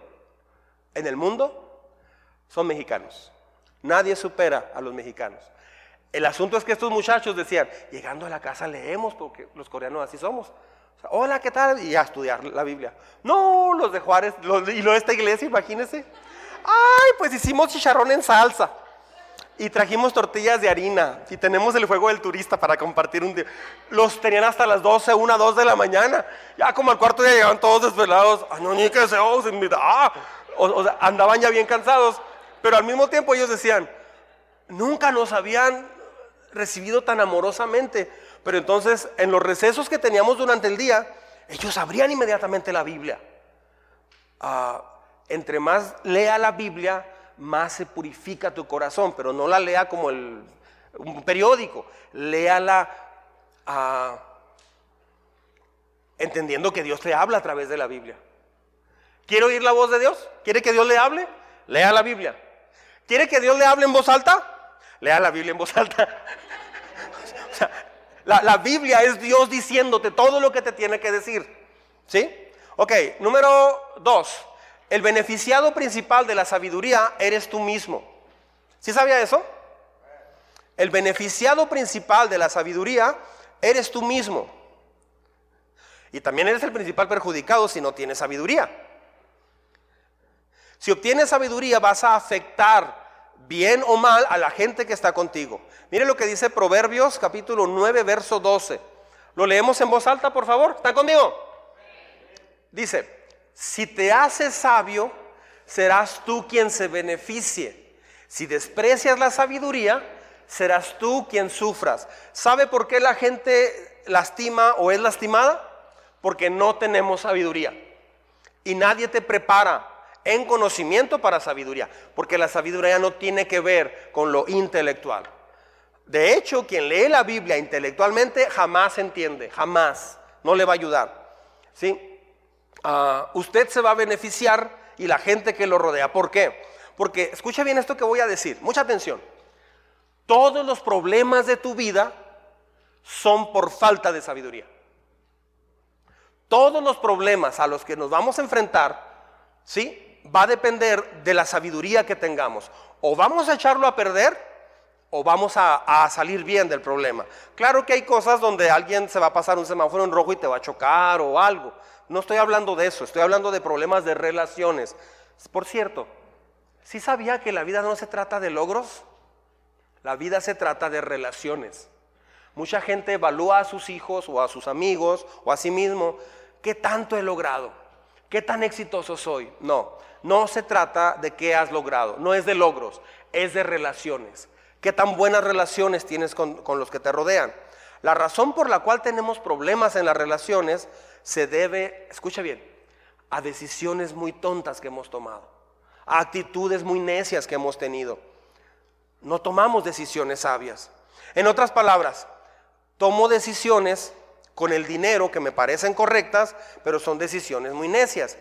en el mundo son mexicanos. Nadie supera a los mexicanos. El asunto es que estos muchachos decían, llegando a la casa leemos, porque los coreanos así somos. Hola, ¿qué tal? Y a estudiar la Biblia. No, los de Juárez, y lo de esta iglesia, imagínense. Ay, pues hicimos chicharrón en salsa. Y trajimos tortillas de harina. Y tenemos el fuego del turista para compartir un día. Los tenían hasta las 12, 1, 2 de la mañana. Ya como al cuarto día llegaban todos desvelados. Ay, no, ni que se os ah. o, sea, andaban ya bien cansados. Pero al mismo tiempo ellos decían, nunca nos habían recibido tan amorosamente. Pero entonces, en los recesos que teníamos durante el día, ellos abrían inmediatamente la Biblia. Ah, entre más lea la Biblia, más se purifica tu corazón, pero no la lea como el, un periódico, léala ah, entendiendo que Dios te habla a través de la Biblia. ¿Quiere oír la voz de Dios? ¿Quiere que Dios le hable? Lea la Biblia. ¿Quiere que Dios le hable en voz alta? Lea la Biblia en voz alta. la, la, Biblia es Dios diciéndote todo lo que te tiene que decir. ¿Sí? Ok, número dos. El beneficiado principal de la sabiduría eres tú mismo. ¿Sí sabía eso? El beneficiado principal de la sabiduría eres tú mismo. Y también eres el principal perjudicado si no tienes sabiduría. Si obtienes sabiduría vas a afectar bien o mal a la gente que está contigo. Mire lo que dice Proverbios capítulo 9, verso 12. Lo leemos en voz alta, por favor. ¿Están conmigo? Dice, si te haces sabio, serás tú quien se beneficie. Si desprecias la sabiduría, serás tú quien sufras. ¿Sabe por qué la gente lastima o es lastimada? Porque no tenemos sabiduría. Y nadie te prepara en conocimiento para sabiduría, porque la sabiduría no tiene que ver con lo intelectual. De hecho, quien lee la Biblia intelectualmente jamás entiende, jamás, no le va a ayudar. ¿Sí? Ah, usted se va a beneficiar y la gente que lo rodea. ¿Por qué? Porque, escucha bien esto que voy a decir, mucha atención. Todos los problemas de tu vida son por falta de sabiduría. Todos los problemas a los que nos vamos a enfrentar, ¿sí? Va a depender de la sabiduría que tengamos. O vamos a echarlo a perder o vamos a, a, salir bien del problema. Claro que hay cosas donde alguien se va a pasar un semáforo en rojo y te va a chocar o algo. No estoy hablando de eso, estoy hablando de problemas de relaciones. Por cierto, ¿sí sabía que la vida no se trata de logros? La vida se trata de relaciones. Mucha gente evalúa a sus hijos o a sus amigos o a sí mismo, ¿qué tanto he logrado? ¿Qué tan exitoso soy? No, no se trata de qué has logrado, no es de logros, es de relaciones. ¿Qué tan buenas relaciones tienes con, con los que te rodean? La razón por la cual tenemos problemas en las relaciones se debe, escucha bien, a decisiones muy tontas que hemos tomado, a actitudes muy necias que hemos tenido. No tomamos decisiones sabias. En otras palabras, tomo decisiones con el dinero que me parecen correctas, pero son decisiones muy necias.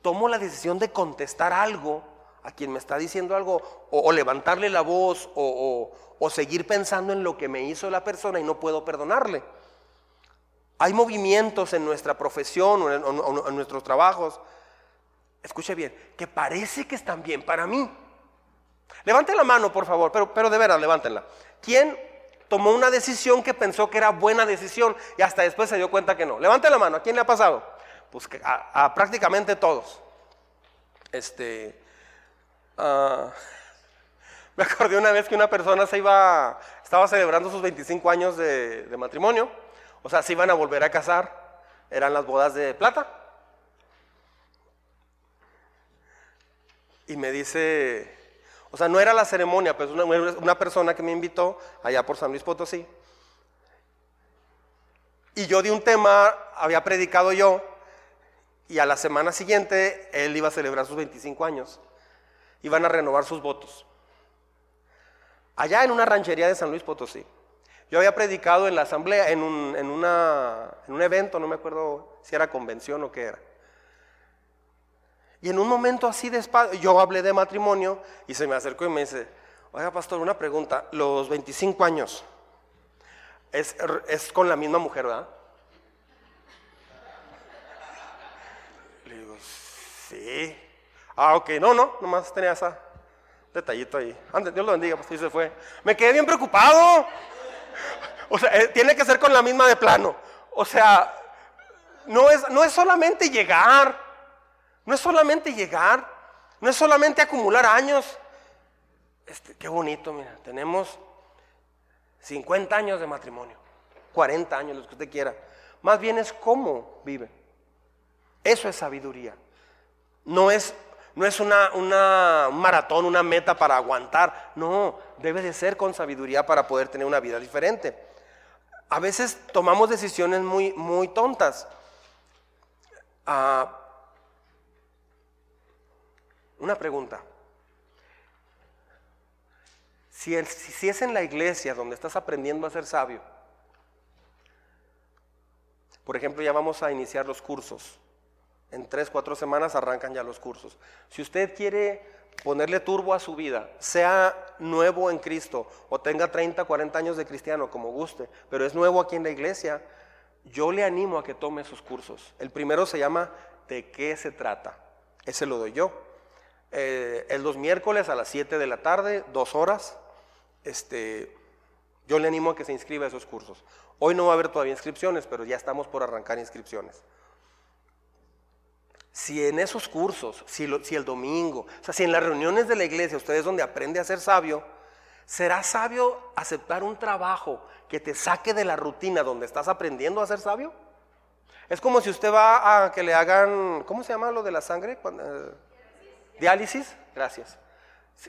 Tomo la decisión de contestar algo a quien me está diciendo algo, o, levantarle la voz, o, o seguir pensando en lo que me hizo la persona y no puedo perdonarle. Hay movimientos en nuestra profesión o en, nuestros trabajos, escuche bien, que parece que están bien para mí. Levanten la mano, por favor, pero, pero de veras, levántenla. ¿Quién tomó una decisión que pensó que era buena decisión y hasta después se dio cuenta que no? Levanten la mano, ¿a quién le ha pasado? Pues a, prácticamente todos. Este, uh, me acordé una vez que una persona se iba, estaba celebrando sus 25 años de matrimonio o sea, se iban a volver a casar. Eran las bodas de plata. Y me dice, o sea, no era la ceremonia, pues una, una persona que me invitó allá por San Luis Potosí. Y yo di un tema, había predicado yo, y a la semana siguiente él iba a celebrar sus 25 años. Iban a renovar sus votos. Allá en una ranchería de San Luis Potosí. Yo había predicado en la asamblea, en un, en, una, en un evento, no me acuerdo si era convención o qué era. Y en un momento así de yo hablé de matrimonio y se me acercó y me dice, oiga pastor, una pregunta, los 25 años, Es, es con la misma mujer, ¿verdad? Le digo, sí. Ah, ok, no, no, nomás tenía esa detallito ahí. Antes, Dios lo bendiga, pues ahí se fue. Me quedé bien preocupado. O sea, eh, tiene que ser con la misma de plano. O sea, no es, no es solamente llegar, no es solamente llegar, no es solamente acumular años. Este, qué bonito, mira, tenemos 50 años de matrimonio, 40 años, los que usted quiera. Más bien es cómo vive. Eso es sabiduría. No es, no es una, una, un maratón, una meta para aguantar. No, debe de ser con sabiduría para poder tener una vida diferente. A veces tomamos decisiones muy, muy tontas. Ah, una pregunta. Si, si, es en la iglesia donde estás aprendiendo a ser sabio, por ejemplo, ya vamos a iniciar los cursos. En tres, cuatro semanas arrancan ya los cursos. Si usted quiere ponerle turbo a su vida, sea nuevo en Cristo o tenga 30, 40 años de cristiano, como guste, pero es nuevo aquí en la iglesia, yo le animo a que tome esos cursos. El primero se llama ¿De qué se trata? Ese lo doy yo. Eh, es los miércoles a las 7 de la tarde, dos horas este, yo le animo a que se inscriba a esos cursos. Hoy no va a haber todavía inscripciones, pero ya estamos por arrancar inscripciones. Si en esos cursos, si, el domingo, o sea, si en las reuniones de la iglesia usted es donde aprende a ser sabio, ¿será sabio aceptar un trabajo que te saque de la rutina donde estás aprendiendo a ser sabio? Es como si usted va a que le hagan, ¿cómo se llama lo de la sangre? Eh, diálisis, gracias.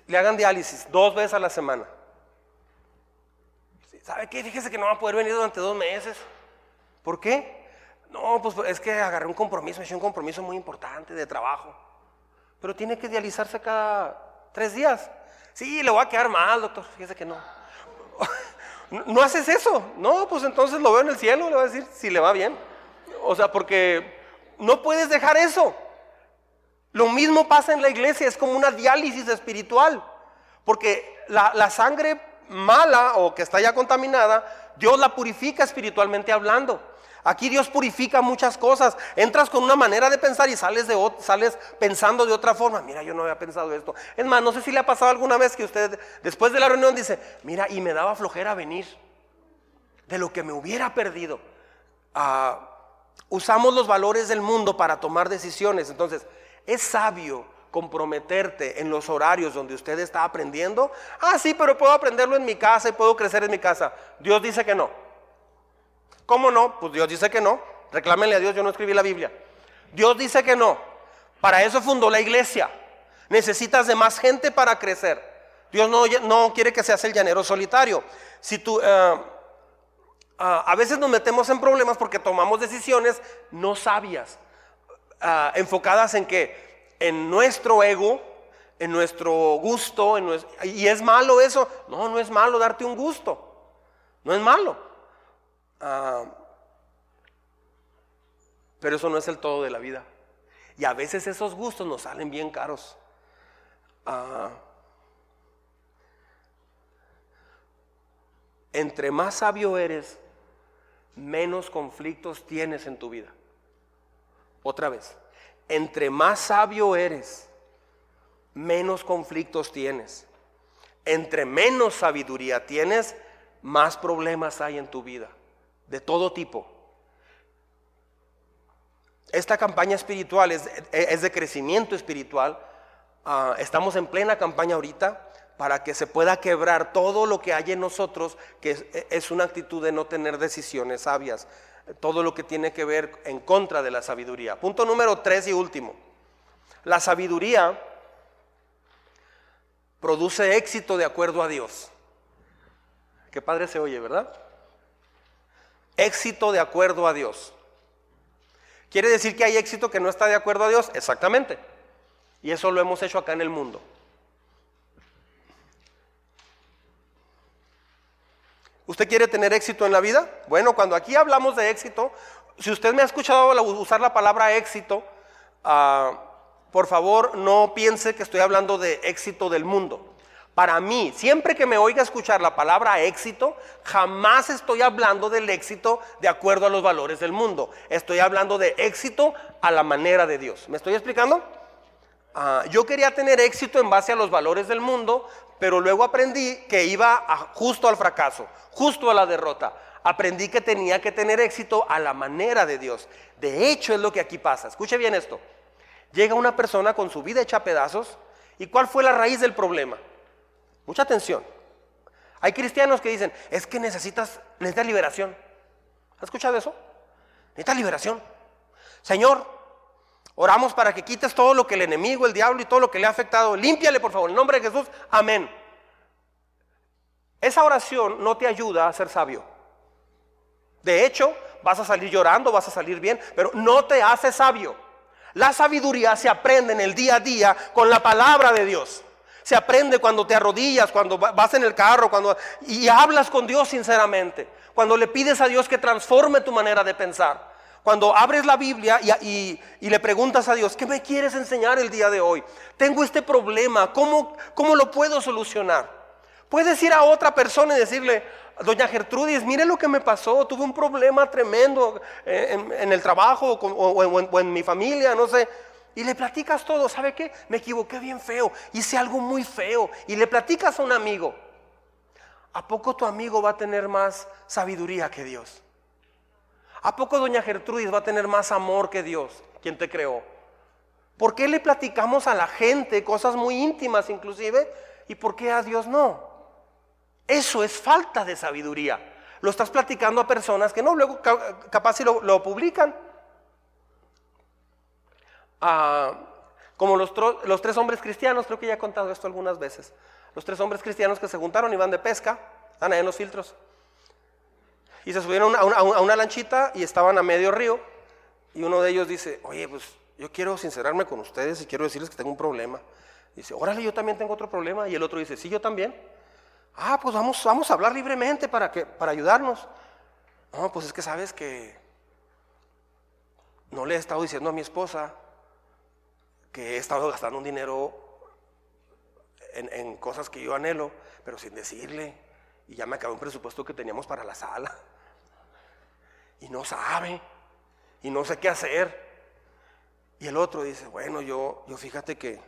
Le hagan diálisis dos veces a la semana. ¿Sabe qué? Fíjese que no va a poder venir durante dos meses. ¿Por qué? No, pues es que agarré un compromiso, hice un compromiso muy importante de trabajo. Pero tiene que dializarse cada tres días. Sí, le voy a quedar mal, doctor. Fíjese que no. no. haces eso. No, pues entonces lo veo en el cielo, le voy a decir si le va bien. O sea, porque no puedes dejar eso. Lo mismo pasa en la iglesia, es como una diálisis espiritual. Porque la sangre mala o que está ya contaminada, Dios la purifica espiritualmente hablando. Aquí Dios purifica muchas cosas. Entras con una manera de pensar y sales, de, sales pensando de otra forma. Mira, yo no había pensado esto. Es no sé si le ha pasado alguna vez que usted después de la reunión dice, mira, y me daba flojera venir de lo que me hubiera perdido. Ah, usamos los valores del mundo para tomar decisiones. Entonces, es sabio comprometerte en los horarios donde usted está aprendiendo. Ah, sí, pero puedo aprenderlo en mi casa y puedo crecer en mi casa. Dios dice que no. ¿Cómo no? Pues Dios dice que no. Reclámenle a Dios, yo no escribí la Biblia. Dios dice que no. Para eso fundó la iglesia. Necesitas de más gente para crecer. Dios no, no quiere que seas el llanero solitario. Si tú, eh, ah, a veces nos metemos en problemas porque tomamos decisiones no sabias, ah, enfocadas en que en nuestro ego, en nuestro gusto, y es malo eso. No, no es malo darte un gusto. No es malo. Ah, pero eso no es el todo de la vida. Y a veces esos gustos nos salen bien caros. Ah, entre más sabio eres, menos conflictos tienes en tu vida. Otra vez entre más sabio eres, menos conflictos tienes. Entre menos sabiduría tienes, más problemas hay en tu vida, de todo tipo. Esta campaña espiritual es, de crecimiento espiritual. Ah, estamos en plena campaña ahorita para que se pueda quebrar todo lo que hay en nosotros, que es una actitud de no tener decisiones sabias todo lo que tiene que ver en contra de la sabiduría. Punto número tres y último. La sabiduría produce éxito de acuerdo a Dios. Qué padre se oye, ¿verdad? Éxito de acuerdo a Dios. ¿Quiere decir que hay éxito que no está de acuerdo a Dios? Exactamente. Y eso lo hemos hecho acá en el mundo. ¿Usted quiere tener éxito en la vida? Bueno, cuando aquí hablamos de éxito, si usted me ha escuchado usar la palabra éxito, ah, por favor no piense que estoy hablando de éxito del mundo. Para mí, siempre que me oiga escuchar la palabra éxito, jamás estoy hablando del éxito de acuerdo a los valores del mundo. Estoy hablando de éxito a la manera de Dios. ¿Me estoy explicando? Ah, yo quería tener éxito en base a los valores del mundo, pero luego aprendí que iba justo al fracaso, justo a la derrota. Aprendí que tenía que tener éxito a la manera de Dios. De hecho, es lo que aquí pasa. Escuche bien esto. Llega una persona con su vida hecha a pedazos. ¿Y cuál fue la raíz del problema? Mucha atención. Hay cristianos que dicen, es que necesitas, necesitas liberación. ¿Has escuchado eso? Necesitas liberación. Señor, oramos para que quites todo lo que el enemigo, el diablo y todo lo que le ha afectado. Límpiale, por favor, en nombre de Jesús. Amén. Esa oración no te ayuda a ser sabio. De hecho, vas a salir llorando, vas a salir bien, pero no te hace sabio. La sabiduría se aprende en el día a día con la palabra de Dios. Se aprende cuando te arrodillas, cuando vas en el carro, cuando y hablas con Dios sinceramente. Cuando le pides a Dios que transforme tu manera de pensar. Cuando abres la Biblia y, le preguntas a Dios, ¿qué me quieres enseñar el día de hoy? Tengo este problema, ¿cómo, cómo lo puedo solucionar? Puedes ir a otra persona y decirle, doña Gertrudis, mire lo que me pasó, tuve un problema tremendo en, el trabajo o en mi familia, no sé. Y le platicas todo, ¿sabe qué? Me equivoqué bien feo, hice algo muy feo. Y le platicas a un amigo. ¿A poco tu amigo va a tener más sabiduría que Dios? ¿A poco doña Gertrudis va a tener más amor que Dios, quien te creó? ¿Por qué le platicamos a la gente cosas muy íntimas inclusive? ¿Y por qué a Dios no? Eso es falta de sabiduría. Lo estás platicando a personas que no, luego capaz si lo publican. Como los, tres hombres cristianos, creo que ya he contado esto algunas veces, los tres hombres cristianos que se juntaron y van de pesca, están ahí en los filtros, y se subieron a una, lanchita y estaban a medio río, y uno de ellos dice, oye, pues yo quiero sincerarme con ustedes y quiero decirles que tengo un problema. Dice, órale, yo también tengo otro problema. Y el otro dice, sí, yo también. Ah, pues vamos, vamos a hablar libremente para, que, para ayudarnos. No, pues es que sabes que no le he estado diciendo a mi esposa que he estado gastando un dinero en, cosas que yo anhelo, pero sin decirle. Y ya me acabó un presupuesto que teníamos para la sala. Y no sabe. Y no sé qué hacer. Y el otro dice, bueno, yo, yo fíjate que,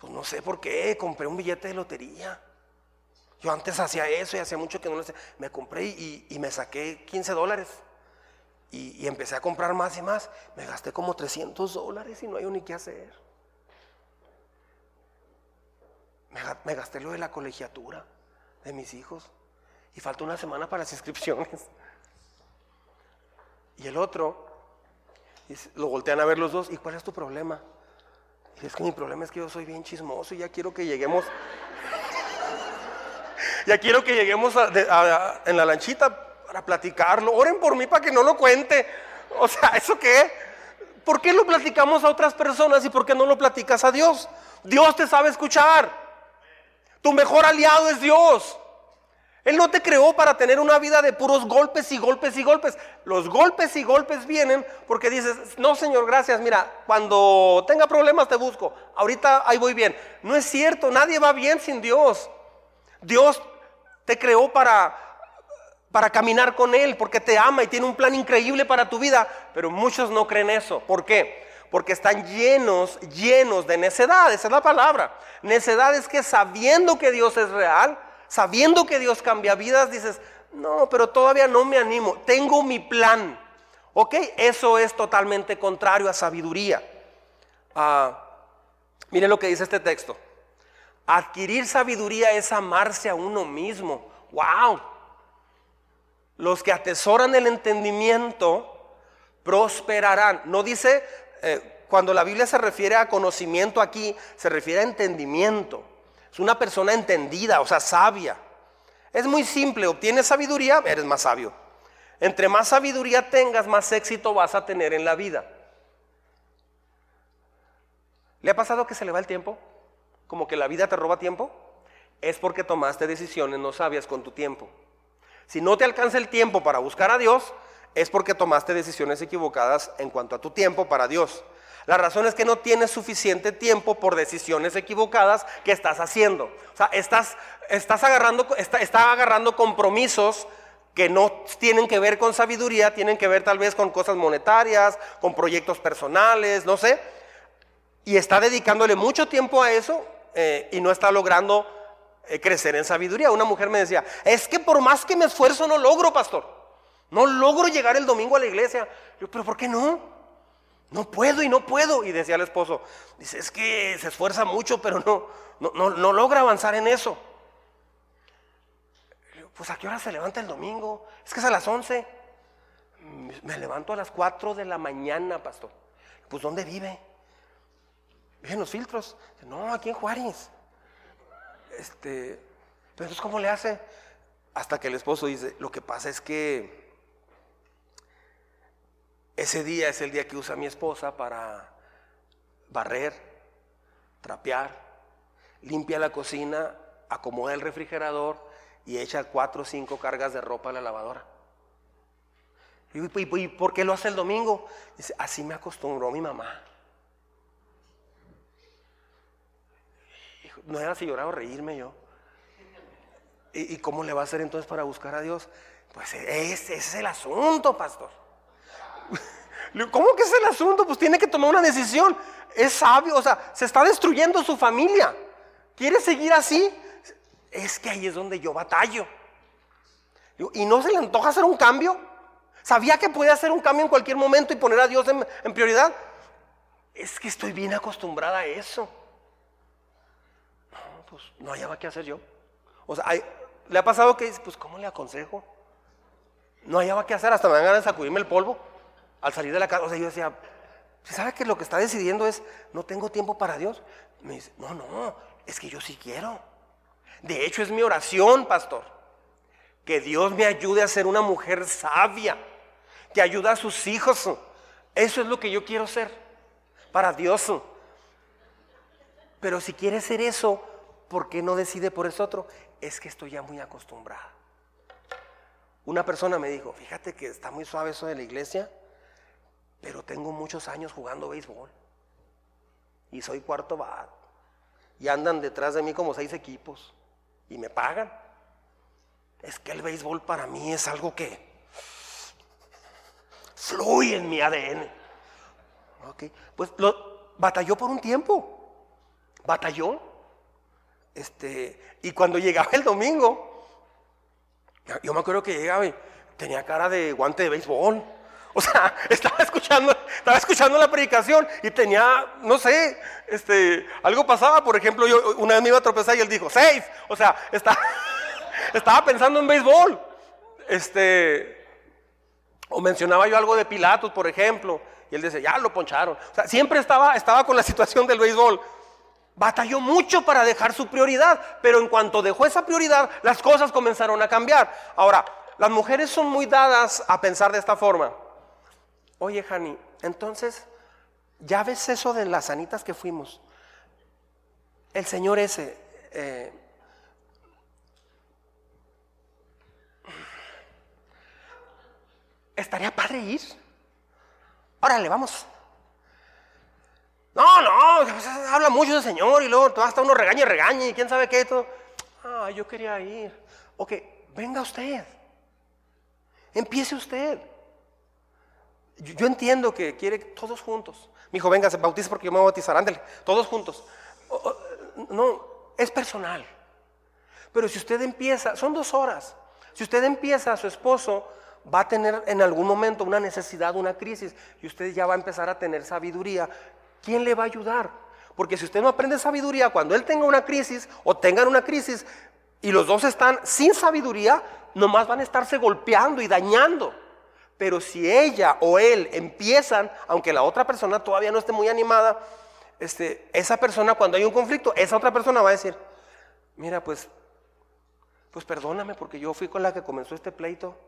pues no sé por qué, compré un billete de lotería. Yo antes hacía eso y hacía mucho que no lo hacía. Me compré y, y me saqué 15 dólares. Y, empecé a comprar más y más. Me gasté como 300 dólares y no hay ni qué hacer. Me, gasté lo de la colegiatura de mis hijos. Y falta una semana para las inscripciones. Y el otro, lo voltean a ver los dos. ¿Y cuál es tu problema? Y es que mi problema es que yo soy bien chismoso y ya quiero que lleguemos. ya quiero que lleguemos en la lanchita para platicarlo. Oren por mí para que no lo cuente. O sea, ¿eso qué? ¿Por qué lo platicamos a otras personas y por qué no lo platicas a Dios? Dios te sabe escuchar. Tu mejor aliado es Dios. Él no te creó para tener una vida de puros golpes y golpes y golpes. Los golpes y golpes vienen porque dices, no Señor, gracias, mira, cuando tenga problemas te busco. Ahorita ahí voy bien. No es cierto, nadie va bien sin Dios. Dios te creó para para caminar con Él, porque te ama y tiene un plan increíble para tu vida. Pero muchos no creen eso. ¿Por qué? Porque están llenos, llenos de necedad. Esa es la palabra. Necedad es que sabiendo que Dios es real, sabiendo que Dios cambia vidas, dices, no, pero todavía no me animo. Tengo mi plan. ¿Ok? Eso es totalmente contrario a sabiduría. Ah, miren lo que dice este texto. Adquirir sabiduría es amarse a uno mismo. ¡Wow! Los que atesoran el entendimiento prosperarán. No dice, eh, cuando la Biblia se refiere a conocimiento aquí, se refiere a entendimiento. Es una persona entendida, o sea, sabia. Es muy simple, obtienes sabiduría, eres más sabio. Entre más sabiduría tengas, más éxito vas a tener en la vida. ¿Le ha pasado que se le va el tiempo? Como que la vida te roba tiempo. Es porque tomaste decisiones no sabias con tu tiempo. Si no te alcanza el tiempo para buscar a Dios, es porque tomaste decisiones equivocadas en cuanto a tu tiempo para Dios. La razón es que no tienes suficiente tiempo por decisiones equivocadas que estás haciendo. O sea, estás, estás agarrando, está, agarrando compromisos que no tienen que ver con sabiduría, tienen que ver tal vez con cosas monetarias, con proyectos personales, no sé. Y está dedicándole mucho tiempo a eso eh, y no está logrando crecer en sabiduría. Una mujer me decía, es que por más que me esfuerzo no logro, pastor. No logro llegar el domingo a la iglesia. Yo, pero ¿por qué no? No puedo y no puedo. Y decía el esposo, dice, es que se esfuerza mucho, pero no, no, no, logra avanzar en eso. Pues a qué hora se levanta el domingo? Es que es a las 11. Me levanto a las 4 de la mañana, pastor. Pues ¿dónde vive? Vive en los filtros. No, aquí en Juárez. Este, pero entonces ¿cómo le hace? Hasta que el esposo dice, lo que pasa es que ese día es el día que usa mi esposa para barrer, trapear, limpia la cocina, acomoda el refrigerador y echa cuatro o cinco cargas de ropa a la lavadora. ¿Y, por qué lo hace el domingo? Dice, así me acostumbró mi mamá. No era si llorar o reírme yo. ¿Y, cómo le va a hacer entonces para buscar a Dios? Pues ese es el asunto, pastor. ¿Cómo que es el asunto? Pues tiene que tomar una decisión. Es sabio, o sea, se está destruyendo su familia. ¿Quiere seguir así? Es que ahí es donde yo batallo. ¿Y no se le antoja hacer un cambio? ¿Sabía que puede hacer un cambio en cualquier momento y poner a Dios en, prioridad? Es que estoy bien acostumbrada a eso. Pues no hallaba qué hacer yo. O sea, le ha pasado que dice, pues ¿cómo le aconsejo? No hallaba qué hacer, hasta me dan ganas de sacudirme el polvo al salir de la casa, o sea, yo decía, ¿sabe que lo que está decidiendo es, no tengo tiempo para Dios? Me dice, no, no, es que yo sí quiero. De hecho, es mi oración, pastor. Que Dios me ayude a ser una mujer sabia, que ayude a sus hijos. Eso es lo que yo quiero ser, para Dios. Pero si quiere ser eso, ¿por qué no decide por eso otro? Es que estoy ya muy acostumbrada. Una persona me dijo, fíjate que está muy suave eso de la iglesia, pero tengo muchos años jugando béisbol. Y soy cuarto bat. Y andan detrás de mí como seis equipos. Y me pagan. Es que el béisbol para mí es algo que fluye en mi ADN. Okay. Pues lo batalló por un tiempo. Batalló. Este, y cuando llegaba el domingo, yo me acuerdo que llegaba y tenía cara de guante de béisbol. O sea, estaba escuchando, estaba escuchando la predicación y tenía, no sé, este, algo pasaba. Por ejemplo, yo una vez me iba a tropezar y él dijo, safe. O sea, estaba, pensando en béisbol. Este, o mencionaba yo algo de Pilatos, por ejemplo. Y él dice, ya lo poncharon. O sea, siempre estaba, estaba con la situación del béisbol. Batalló mucho para dejar su prioridad, pero en cuanto dejó esa prioridad, las cosas comenzaron a cambiar. Ahora, las mujeres son muy dadas a pensar de esta forma. Oye, Jani, entonces, ya ves eso de las sanitas que fuimos. El Señor ese, eh, estaría padre ir. Órale, vamos. No, no, habla mucho del Señor y luego hasta uno regaña y regaña y quién sabe qué. Todo. Ah, yo quería ir. Ok, venga usted. Empiece usted. Yo, entiendo que quiere todos juntos. Mi hijo, venga, se bautiza porque yo me voy a bautizar. Ándale, todos juntos. no, es personal. Pero si usted empieza, son dos horas. Si usted empieza, su esposo va a tener en algún momento una necesidad, una crisis, y usted ya va a empezar a tener sabiduría. ¿Quién le va a ayudar? Porque si usted no aprende sabiduría, cuando él tenga una crisis o tengan una crisis y los dos están sin sabiduría, nomás van a estarse golpeando y dañando. Pero si ella o él empiezan, aunque la otra persona todavía no esté muy animada, este, esa persona cuando hay un conflicto, esa otra persona va a decir, mira, pues, pues perdóname porque yo fui con la que comenzó este pleito.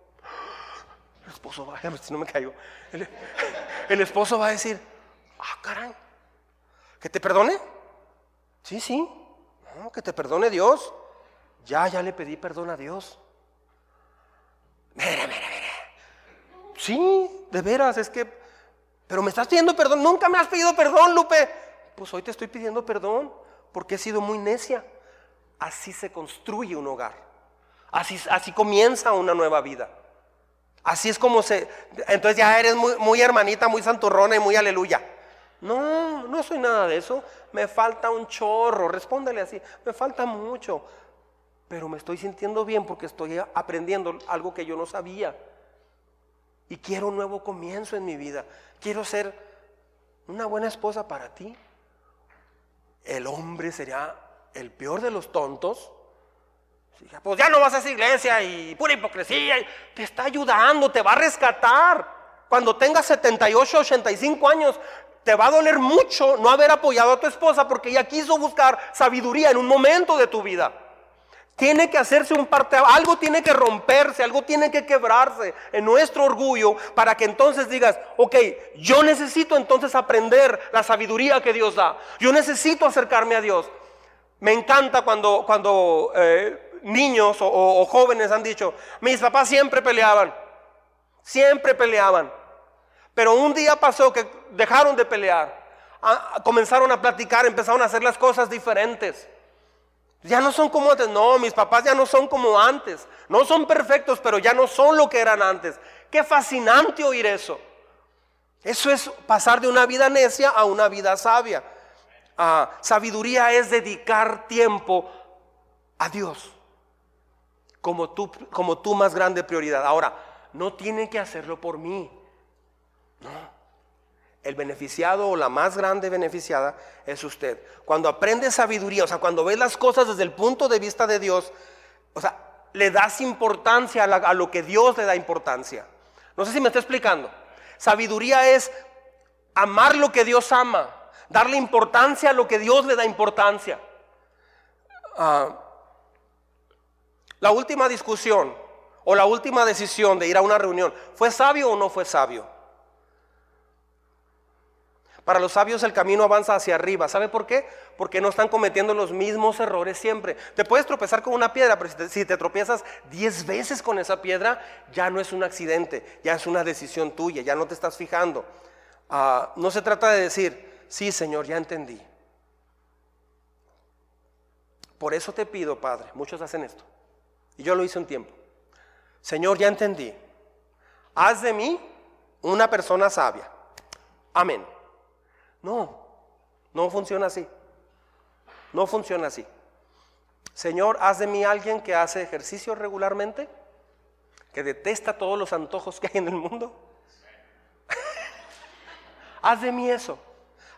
El esposo va, si no me. El, el esposo va a decir, ah, caray, que te perdone. Sí, sí, que te perdone Dios. Ya, ya le pedí perdón a Dios. Mira, mira, mira. Sí, de veras, es que Pero me estás pidiendo perdón. Nunca me has pedido perdón, Lupe. Pues hoy te estoy pidiendo perdón porque he sido muy necia. Así se construye un hogar. Así, así comienza una nueva vida. Así es como se... Entonces ya eres muy hermanita, muy santurrona y muy aleluya. No, no soy nada de eso. Me falta un chorro. Respóndele así. Me falta mucho. Pero me estoy sintiendo bien porque estoy aprendiendo algo que yo no sabía. Y quiero un nuevo comienzo en mi vida. Quiero ser una buena esposa para ti. El hombre sería el peor de los tontos. Pues ya no vas a esa iglesia y pura hipocresía. Te está ayudando, te va a rescatar. Cuando tengas 78, 85 años, te va a doler mucho no haber apoyado a tu esposa porque ella quiso buscar sabiduría en un momento de tu vida. Tiene que hacerse un parte, algo tiene que romperse, algo tiene que quebrarse en nuestro orgullo para que entonces digas, ok, yo necesito entonces aprender la sabiduría que Dios da. Yo necesito acercarme a Dios. Me encanta cuando, cuando eh, niños o jóvenes han dicho, mis papás siempre peleaban, siempre peleaban. Pero un día pasó que dejaron de pelear, comenzaron a platicar, empezaron a hacer las cosas diferentes. Ya no son como antes, no, mis papás ya no son como antes, no son perfectos, pero ya no son lo que eran antes. Qué fascinante oír eso. Eso es pasar de una vida necia a una vida sabia. Ah, sabiduría es dedicar tiempo a Dios como tu, como tu más grande prioridad. Ahora, no tiene que hacerlo por mí. No. El beneficiado o la más grande beneficiada es usted. Cuando aprende sabiduría, o sea, cuando ves las cosas desde el punto de vista de Dios, o sea, le das importancia a, lo que Dios le da importancia. No sé si me está explicando. Sabiduría es amar lo que Dios ama, darle importancia a lo que Dios le da importancia. Ah, la última discusión o la última decisión de ir a una reunión, ¿fue sabio o no fue sabio? Para los sabios el camino avanza hacia arriba. ¿Sabe por qué? Porque no están cometiendo los mismos errores siempre. Te puedes tropezar con una piedra, pero si te, tropiezas diez veces con esa piedra, ya no es un accidente, ya es una decisión tuya, ya no te estás fijando. Ah, no se trata de decir, sí Señor, ya entendí. Por eso te pido, Padre, muchos hacen esto. Y yo lo hice un tiempo. Señor, ya entendí. Haz de mí una persona sabia. Amén. No, no funciona así. No funciona así. Señor, haz de mí alguien que hace ejercicio regularmente, que detesta todos los antojos que hay en el mundo. haz de mí eso.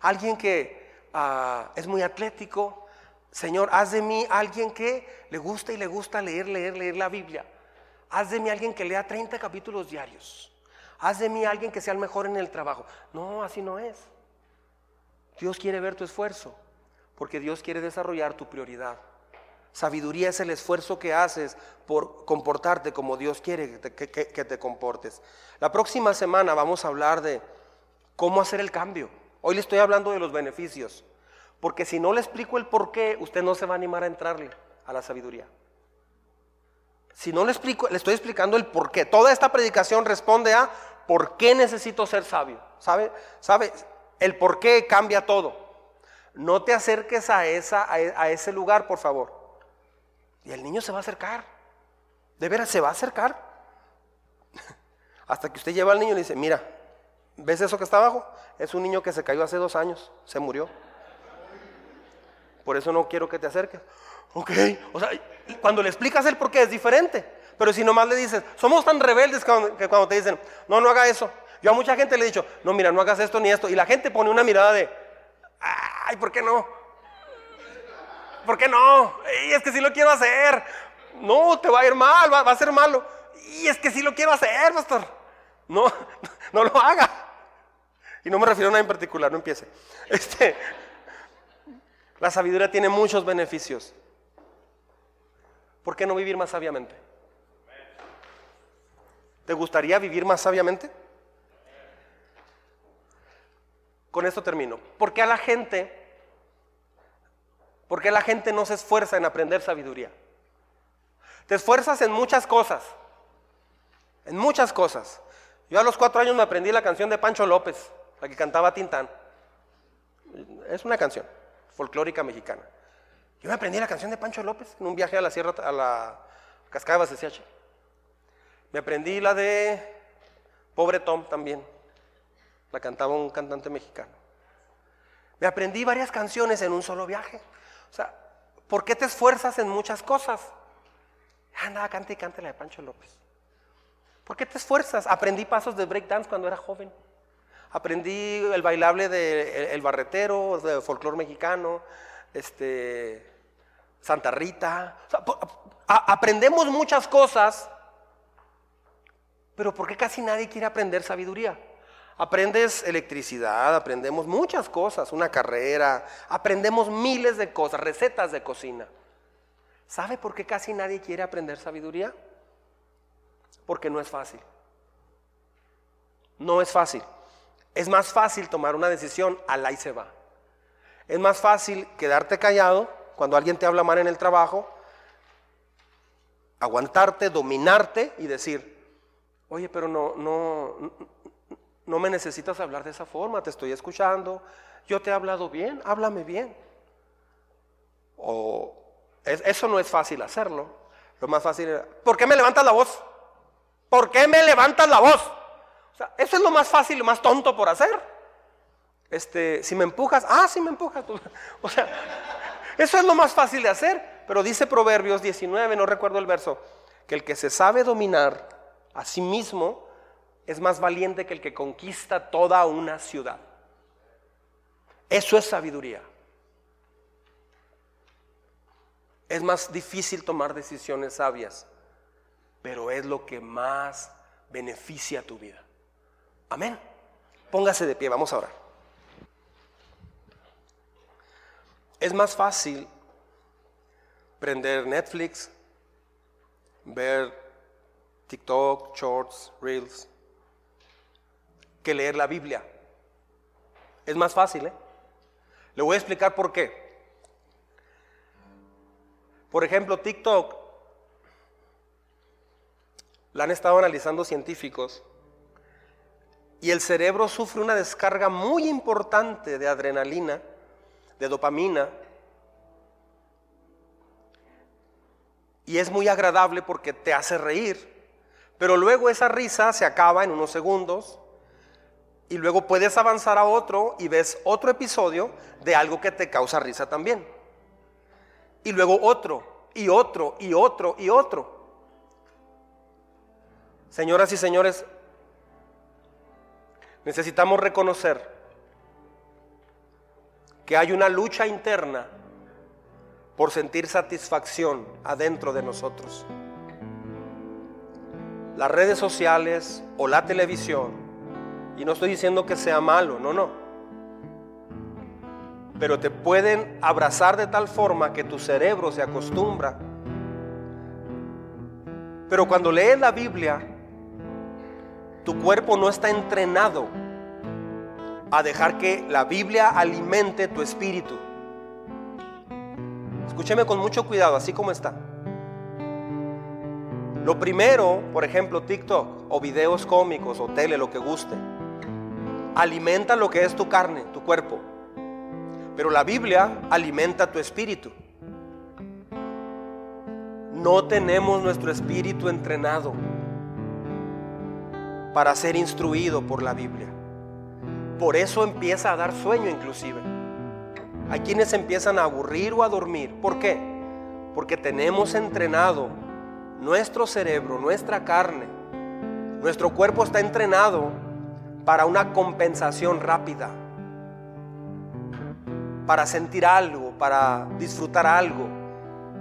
Alguien que ah, es muy atlético. Señor, haz de mí alguien que le gusta y le gusta leer, leer, leer la Biblia. Haz de mí alguien que lea 30 capítulos diarios. Haz de mí alguien que sea el mejor en el trabajo. No, así no es. Dios quiere ver tu esfuerzo, porque Dios quiere desarrollar tu prioridad. Sabiduría es el esfuerzo que haces por comportarte como Dios quiere que te, comportes. La próxima semana vamos a hablar de cómo hacer el cambio. Hoy le estoy hablando de los beneficios, porque si no le explico el por qué, usted no se va a animar a entrarle a la sabiduría. Si no le explico, le estoy explicando el por qué. Toda esta predicación responde a por qué necesito ser sabio. ¿Sabe? ¿Sabe? El por qué cambia todo. No te acerques a, esa, a ese lugar, por favor. Y el niño se va a acercar. De veras, se va a acercar. Hasta que usted lleva al niño y le dice, mira, ¿ves eso que está abajo? Es un niño que se cayó hace dos años, se murió. Por eso no quiero que te acerques. Ok, o sea, cuando le explicas el por qué es diferente. Pero si nomás le dices, somos tan rebeldes que cuando te dicen, no, no haga eso, yo a mucha gente le he dicho, no, mira, no hagas esto ni esto. Y la gente pone una mirada de, ay, ¿por qué no? ¿Por qué no? Y es que sí lo quiero hacer. No, te va a ir mal, va, a ser malo. Y es que sí lo quiero hacer, pastor. No, no lo haga. Y no me refiero a nada en particular, no empiece. Este, la sabiduría tiene muchos beneficios. ¿Por qué no vivir más sabiamente? ¿Te gustaría vivir más sabiamente? Con esto termino. ¿Por qué a la gente, por qué la gente no se esfuerza en aprender sabiduría? Te esfuerzas en muchas cosas, en muchas cosas. Yo a los cuatro años me aprendí la canción de Pancho López. la que cantaba Tintán. Es una canción folclórica mexicana. Yo me aprendí la canción de Pancho López en un viaje a la sierra, a la cascada de CCH. Me aprendí la de Pobre Tom también. La cantaba un cantante mexicano. Me aprendí varias canciones en un solo viaje. O sea, ¿por qué te esfuerzas en muchas cosas? Anda, cante y cante la de Pancho López. ¿Por qué te esfuerzas? Aprendí pasos de breakdance cuando era joven. Aprendí el bailable de el, barretero, de folclore mexicano, este, Santa Rita. aprendemos muchas cosas, pero ¿por qué casi nadie quiere aprender sabiduría? Aprendes electricidad, aprendemos muchas cosas, una carrera, aprendemos miles de cosas, recetas de cocina. ¿Sabe por qué casi nadie quiere aprender sabiduría? Porque no es fácil. No es fácil. Es más fácil tomar una decisión, al y se va. Es más fácil quedarte callado cuando alguien te habla mal en el trabajo, aguantarte, dominarte y decir, oye, pero no, no, no me necesitas hablar de esa forma, te estoy escuchando, yo te he hablado bien, háblame bien. O eso no es fácil hacerlo. Lo más fácil es, ¿por qué me levantas la voz? ¿Por qué me levantas la voz? O sea, eso es lo más fácil y más tonto por hacer. Este, si me empujas, ah, si me empujas. O sea, eso es lo más fácil de hacer. Pero dice Proverbios 19, no recuerdo el verso, que el que se sabe dominar a sí mismo es más valiente que el que conquista toda una ciudad. Eso es sabiduría. Es más difícil tomar decisiones sabias pero es lo que más beneficia tu vida. Amén. Póngase de pie, vamos a orar. Es más fácil prender Netflix, ver TikTok, shorts, reels, que leer la Biblia. Es más fácil, ¿eh? Le voy a explicar por qué. Por ejemplo, TikTok la han estado analizando científicos, y el cerebro sufre una descarga muy importante de adrenalina, de dopamina, y es muy agradable porque te hace reír, pero luego esa risa se acaba en unos segundos y luego puedes avanzar a otro y ves otro episodio de algo que te causa risa también. Y luego otro, y otro, y otro, y otro. Señoras y señores, necesitamos reconocer que hay una lucha interna por sentir satisfacción adentro de nosotros. Las redes sociales o la televisión, y no estoy diciendo que sea malo, no, no, pero te pueden abrazar de tal forma que tu cerebro se acostumbra. Pero cuando lees la Biblia, tu cuerpo no está entrenado a dejar que la Biblia alimente tu espíritu. Escúcheme con mucho cuidado, así como está. Lo primero, por ejemplo, TikTok o videos cómicos o tele, lo que guste, alimenta lo que es tu carne, tu cuerpo. Pero la Biblia alimenta tu espíritu. No tenemos nuestro espíritu entrenado para ser instruido por la Biblia. Por eso empieza a dar sueño inclusive. Hay quienes empiezan a aburrir o a dormir. ¿Por qué? Porque tenemos entrenado nuestro cerebro, nuestra carne. Nuestro cuerpo está entrenado para una compensación rápida. Para sentir algo, para disfrutar algo.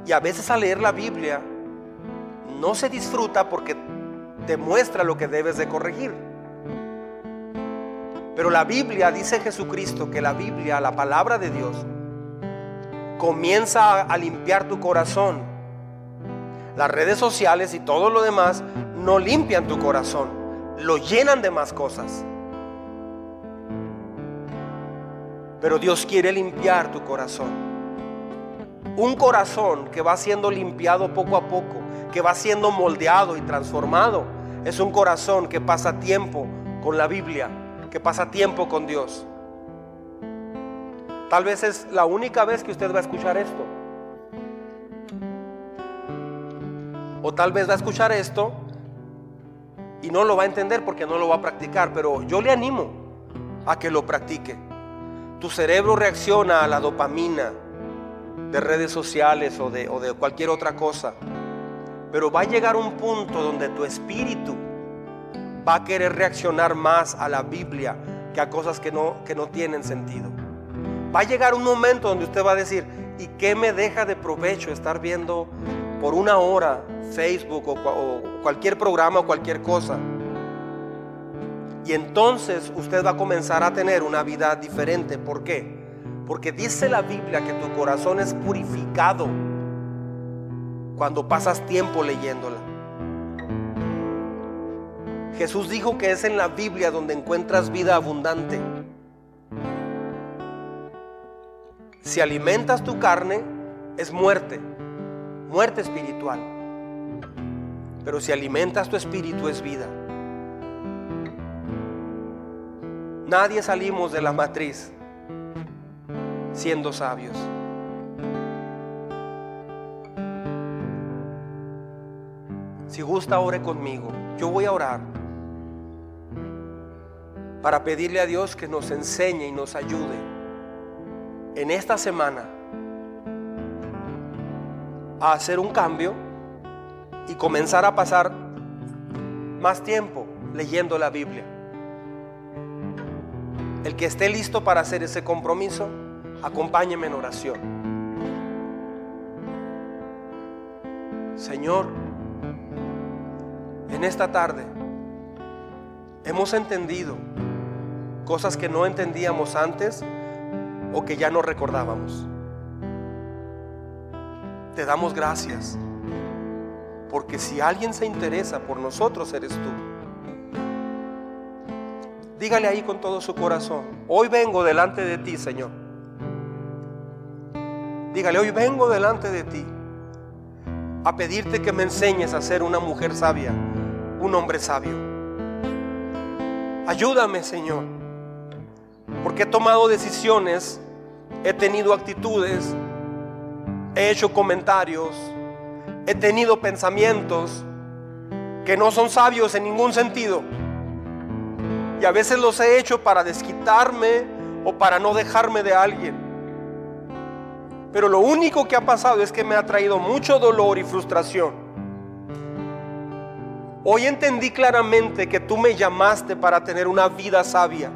Y a veces al leer la Biblia no se disfruta porque te muestra lo que debes de corregir. Pero la Biblia, dice Jesucristo, que la Biblia, la palabra de Dios, comienza a limpiar tu corazón. Las redes sociales y todo lo demás no limpian tu corazón, lo llenan de más cosas. Pero Dios quiere limpiar tu corazón. Un corazón que va siendo limpiado poco a poco que va siendo moldeado y transformado. Es un corazón que pasa tiempo con la Biblia, que pasa tiempo con Dios. Tal vez es la única vez que usted va a escuchar esto. O tal vez va a escuchar esto y no lo va a entender porque no lo va a practicar, pero yo le animo a que lo practique. Tu cerebro reacciona a la dopamina de redes sociales o de, cualquier otra cosa, pero va a llegar un punto donde tu espíritu va a querer reaccionar más a la Biblia que a cosas que no, que no tienen sentido. Va a llegar un momento donde usted va a decir, ¿y qué me deja de provecho estar viendo por una hora Facebook o, cualquier programa o cualquier cosa. Y entonces usted va a comenzar a tener una vida diferente. ¿Por qué? Porque dice la Biblia que tu corazón es purificado cuando pasas tiempo leyéndola. Jesús dijo que es en la Biblia donde encuentras vida abundante. Si alimentas tu carne, es muerte, muerte espiritual. Pero si alimentas tu espíritu es vida. Nadie salimos de la matriz siendo sabios. Si gusta, ore conmigo. Yo voy a orar para pedirle a Dios que nos enseñe y nos ayude en esta semana a hacer un cambio y comenzar a pasar más tiempo leyendo la Biblia. El que esté listo para hacer ese compromiso, acompáñeme en oración. Señor, en esta tarde hemos entendido cosas que no entendíamos antes o que ya no recordábamos. Te damos gracias porque si alguien se interesa por nosotros, eres tú. Dígale ahí con todo su corazón, hoy vengo delante de ti, Señor. Dígale, hoy vengo delante de ti a pedirte que me enseñes a ser una mujer sabia, un hombre sabio. Ayúdame, Señor, porque he tomado decisiones, he tenido actitudes, he hecho comentarios, he tenido pensamientos que no son sabios en ningún sentido. Y a veces los he hecho para desquitarme o para no dejarme de alguien. Pero lo único que ha pasado es que me ha traído mucho dolor y frustración. Hoy entendí claramente que tú me llamaste para tener una vida sabia.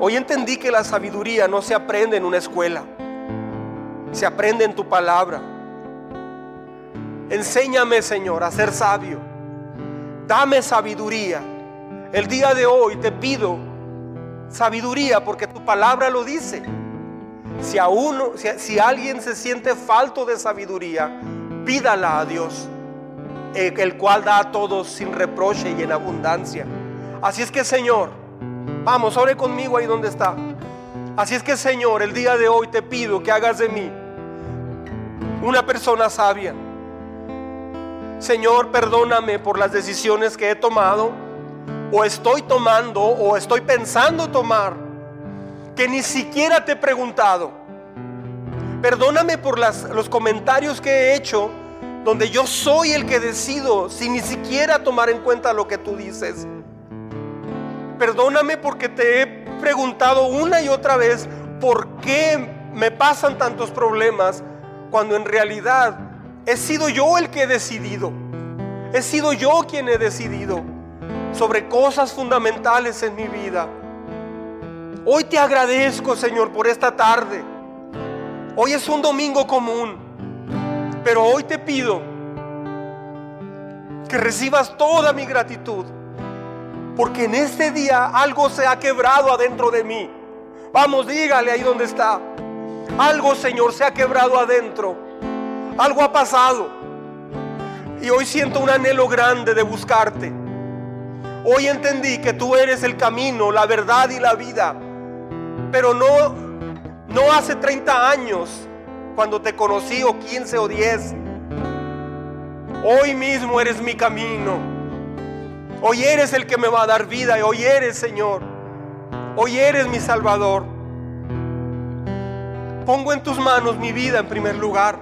Hoy entendí que la sabiduría no se aprende en una escuela, se aprende en tu palabra. Enséñame, Señor, a ser sabio. Dame sabiduría. El día de hoy te pido sabiduría porque tu palabra lo dice. Si, a uno, si, alguien se siente falto de sabiduría, pídala a Dios, el cual da a todos sin reproche y en abundancia. Así es que, Señor, vamos, ore conmigo ahí donde está. Así es que, Señor, el día de hoy te pido que hagas de mí una persona sabia Señor, perdóname por las decisiones que he tomado o estoy tomando o estoy pensando tomar que ni siquiera te he preguntado. Perdóname por los comentarios que he hecho donde yo soy el que decido sin ni siquiera tomar en cuenta lo que tú dices. Perdóname porque te he preguntado una y otra vez por qué me pasan tantos problemas cuando en realidad He sido yo el que he decidido. He sido yo quien he decidido sobre cosas fundamentales en mi vida. Hoy te agradezco, Señor, por esta tarde. Hoy es un domingo común, pero hoy te pido que recibas toda mi gratitud, porque en este día algo se ha quebrado adentro de mí. Vamos, dígale ahí donde está. Algo, Señor, se ha quebrado adentro. Algo ha pasado. Y hoy siento un anhelo grande de buscarte. Hoy entendí que tú eres el camino, la verdad y la vida. Pero no, no hace 30 años cuando te conocí o 15 o 10. Hoy mismo eres mi camino. Hoy eres el que me va a dar vida y hoy eres, Señor. Hoy eres mi Salvador. Pongo en tus manos mi vida en primer lugar.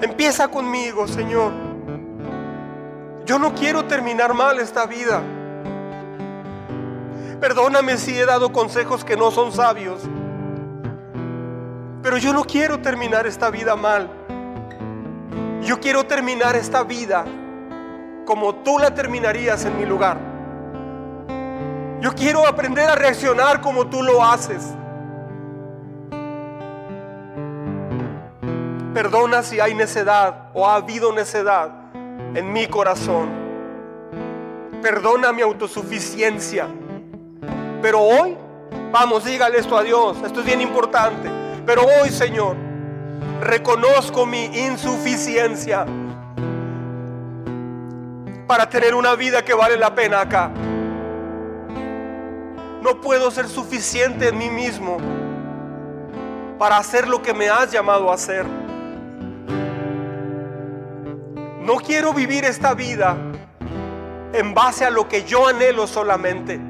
Empieza conmigo, Señor. Yo no quiero terminar mal esta vida. Perdóname si he dado consejos que no son sabios. Pero yo no quiero terminar esta vida mal. Yo quiero terminar esta vida como tú la terminarías en mi lugar. Yo quiero aprender a reaccionar como tú lo haces. Perdona si hay necedad o ha habido necedad en mi corazón. Perdona mi autosuficiencia. Pero hoy, vamos, dígale esto a Dios. Esto es bien importante. Pero hoy, Señor, reconozco mi insuficiencia para tener una vida que vale la pena acá. No puedo ser suficiente en mí mismo para hacer lo que me has llamado a hacer. No quiero vivir esta vida en base a lo que yo anhelo solamente.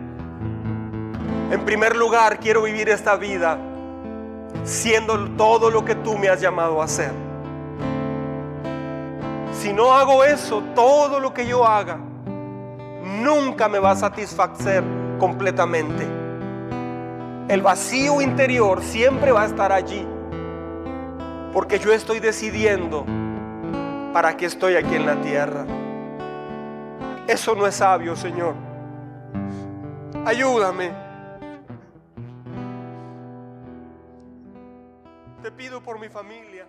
En primer lugar, quiero vivir esta vida siendo todo lo que tú me has llamado a hacer. Si no hago eso, todo lo que yo haga nunca me va a satisfacer completamente. El vacío interior siempre va a estar allí. Porque yo estoy decidiendo para qué estoy aquí en la tierra. Eso no es sabio, Señor. Ayúdame. Te pido por mi familia.